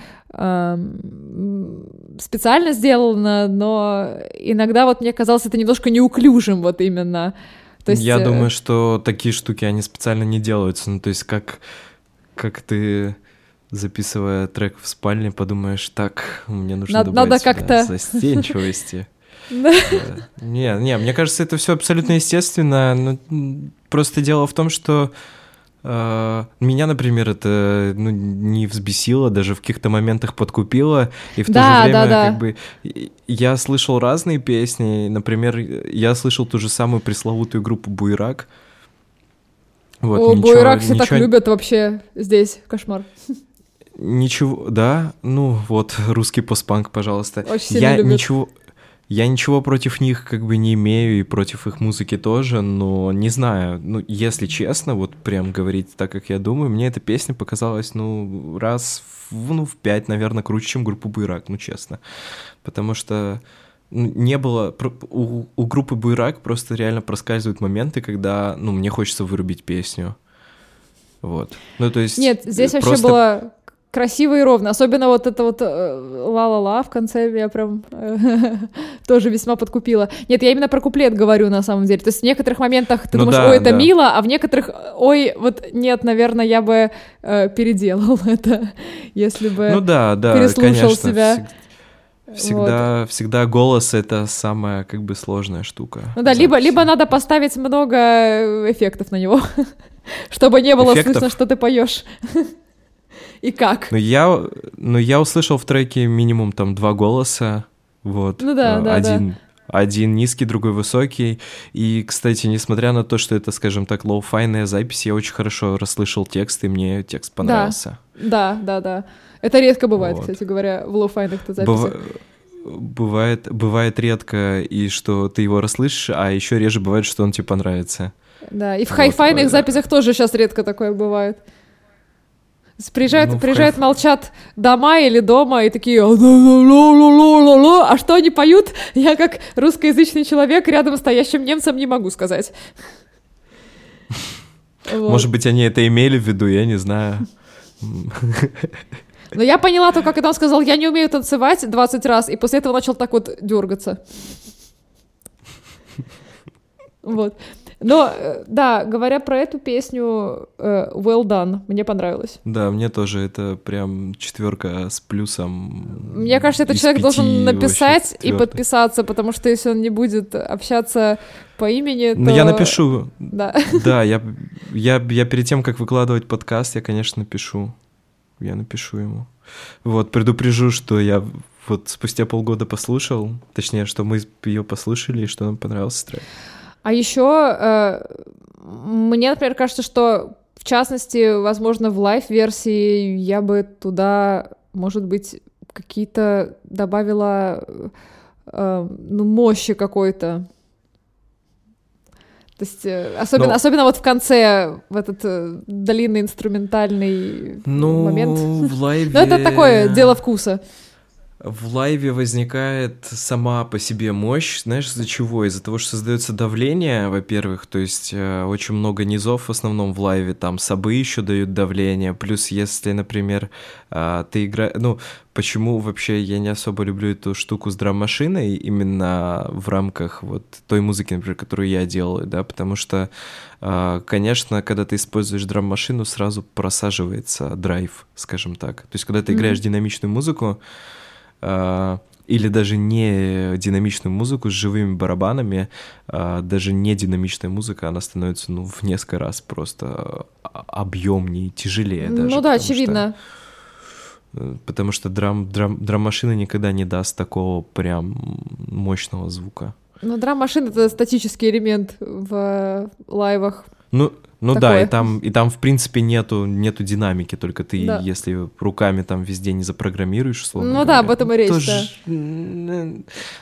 специально сделано, но иногда вот мне казалось это немножко неуклюжим вот именно. То есть... Я э, думаю, что такие штуки, они специально не делаются. Ну, то есть как, как ты записывая трек в спальне, подумаешь, так, мне нужно надо, добавить надо как-то застенчивости. Не, не, мне кажется, это все абсолютно естественно. Но просто дело в том, что Uh, меня, например, это ну, не взбесило, даже в каких-то моментах подкупило, и в да, то же время, да, да. как бы, я слышал разные песни, например, я слышал ту же самую пресловутую группу Буйрак. Вот, О, ничего, Буйрак все ничего... так любят вообще здесь, кошмар. Ничего, да, ну вот, русский постпанк, пожалуйста. Очень я любят. ничего, я ничего против них как бы не имею и против их музыки тоже, но не знаю, ну, если честно, вот прям говорить так, как я думаю, мне эта песня показалась, ну, раз, в, ну, в пять, наверное, круче, чем группа Буйрак, ну, честно. Потому что ну, не было... У, у группы Буйрак просто реально проскальзывают моменты, когда, ну, мне хочется вырубить песню. Вот. Ну, то есть... Нет, здесь просто... вообще было красиво и ровно. Особенно вот это вот э, ла-ла-ла в конце я прям э, тоже весьма подкупила. Нет, я именно про куплет говорю на самом деле. То есть в некоторых моментах ты ну думаешь, да, ой, это да. мило, а в некоторых, ой, вот нет, наверное, я бы э, переделал это, если бы ну, да, да, переслушал конечно, себя. Всегда, вот. всегда голос это самая как бы сложная штука. Ну да, либо, либо надо поставить много эффектов на него, чтобы не было эффектов? слышно, что ты поешь. И как? Ну я, ну, я услышал в треке минимум там два голоса. Вот. Ну да, да, один, да. один низкий, другой высокий. И, кстати, несмотря на то, что это, скажем так, lo-fi ная запись, я очень хорошо расслышал текст, и мне текст понравился. Да, да, да. Это редко бывает, вот. кстати говоря, в lo-fi ных записях. Быв... Бывает, бывает редко, и что ты его расслышишь, а еще реже бывает, что он тебе понравится. Да, и в вот, хай-файных э, записях тоже сейчас редко такое бывает. Приезжают, ну, приезжают, хай... молчат дома или дома и такие, а что они поют? Я как русскоязычный человек рядом стоящим немцам не могу сказать. Может быть, они это имели в виду, я не знаю. Но я поняла только, когда он сказал, я не умею танцевать 20 раз, и после этого начал так вот дергаться. Вот. Но, э, да, говоря про эту песню, э, Well Done, мне понравилось. Да, мне тоже это прям четверка с плюсом. Мне кажется, этот человек должен написать и подписаться, потому что если он не будет общаться по имени, то... Ну, я напишу. Да. Да, я, я, я перед тем, как выкладывать подкаст, я, конечно, напишу. Я напишу ему. Вот, предупрежу, что я вот спустя полгода послушал, точнее, что мы ее послушали и что нам понравился трек. А еще э, мне, например, кажется, что в частности, возможно, в live-версии я бы туда, может быть, какие-то добавила э, ну, мощи какой-то. То есть, э, особенно, Но... особенно вот в конце, в этот э, длинный инструментальный ну, момент. в live е... Но это такое дело вкуса в live е возникает сама по себе мощь, знаешь, из-за чего? Из-за того, что создается давление, во-первых, то есть э, очень много низов в основном в live е, там сабы еще дают давление, плюс если, например, э, ты играешь, ну, почему вообще я не особо люблю эту штуку с драм-машиной именно в рамках вот той музыки, например, которую я делаю, да, потому что, э, конечно, когда ты используешь драм-машину, сразу просаживается драйв, скажем так. То есть, когда ты mm-hmm. играешь динамичную музыку, или даже не динамичную музыку с живыми барабанами, а, даже не динамичная музыка, она становится ну, в несколько раз просто а, объемнее, тяжелее. Даже, ну да, очевидно. Что, э, потому что драм, драм, драм-машина никогда не даст такого прям мощного звука. Ну, драм-машина — это статический элемент в лайвах. Ну, ну такое. да, и там, и там, в принципе, нету, нету динамики, только ты, да. если руками там везде не запрограммируешь, условно Ну говоря, да, об этом и речь, тоже, да.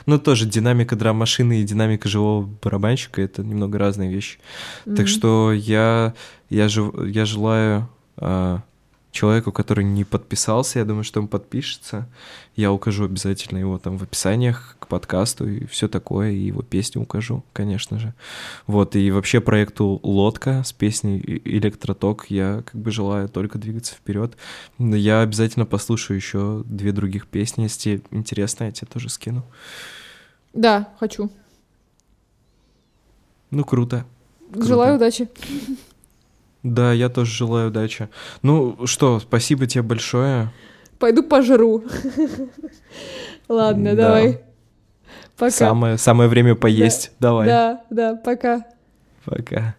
Ну тоже динамика драм-машины и динамика живого барабанщика — это немного разные вещи. Mm-hmm. Так что я, я, жив, я желаю а, человеку, который не подписался, я думаю, что он подпишется. Я укажу обязательно его там в описаниях к подкасту и все такое, и его песню укажу, конечно же. Вот, и вообще проекту «Лодка» с песней «Электроток» я как бы желаю только двигаться вперед. Я обязательно послушаю еще две других песни, если интересно, я тебе тоже скину. Да, хочу. Ну, круто. круто. Желаю удачи. Да, я тоже желаю удачи. Ну что, спасибо тебе большое. Пойду пожру. Ладно, давай. Пока. Самое, самое время поесть. Да, давай. Да, да, пока. Пока.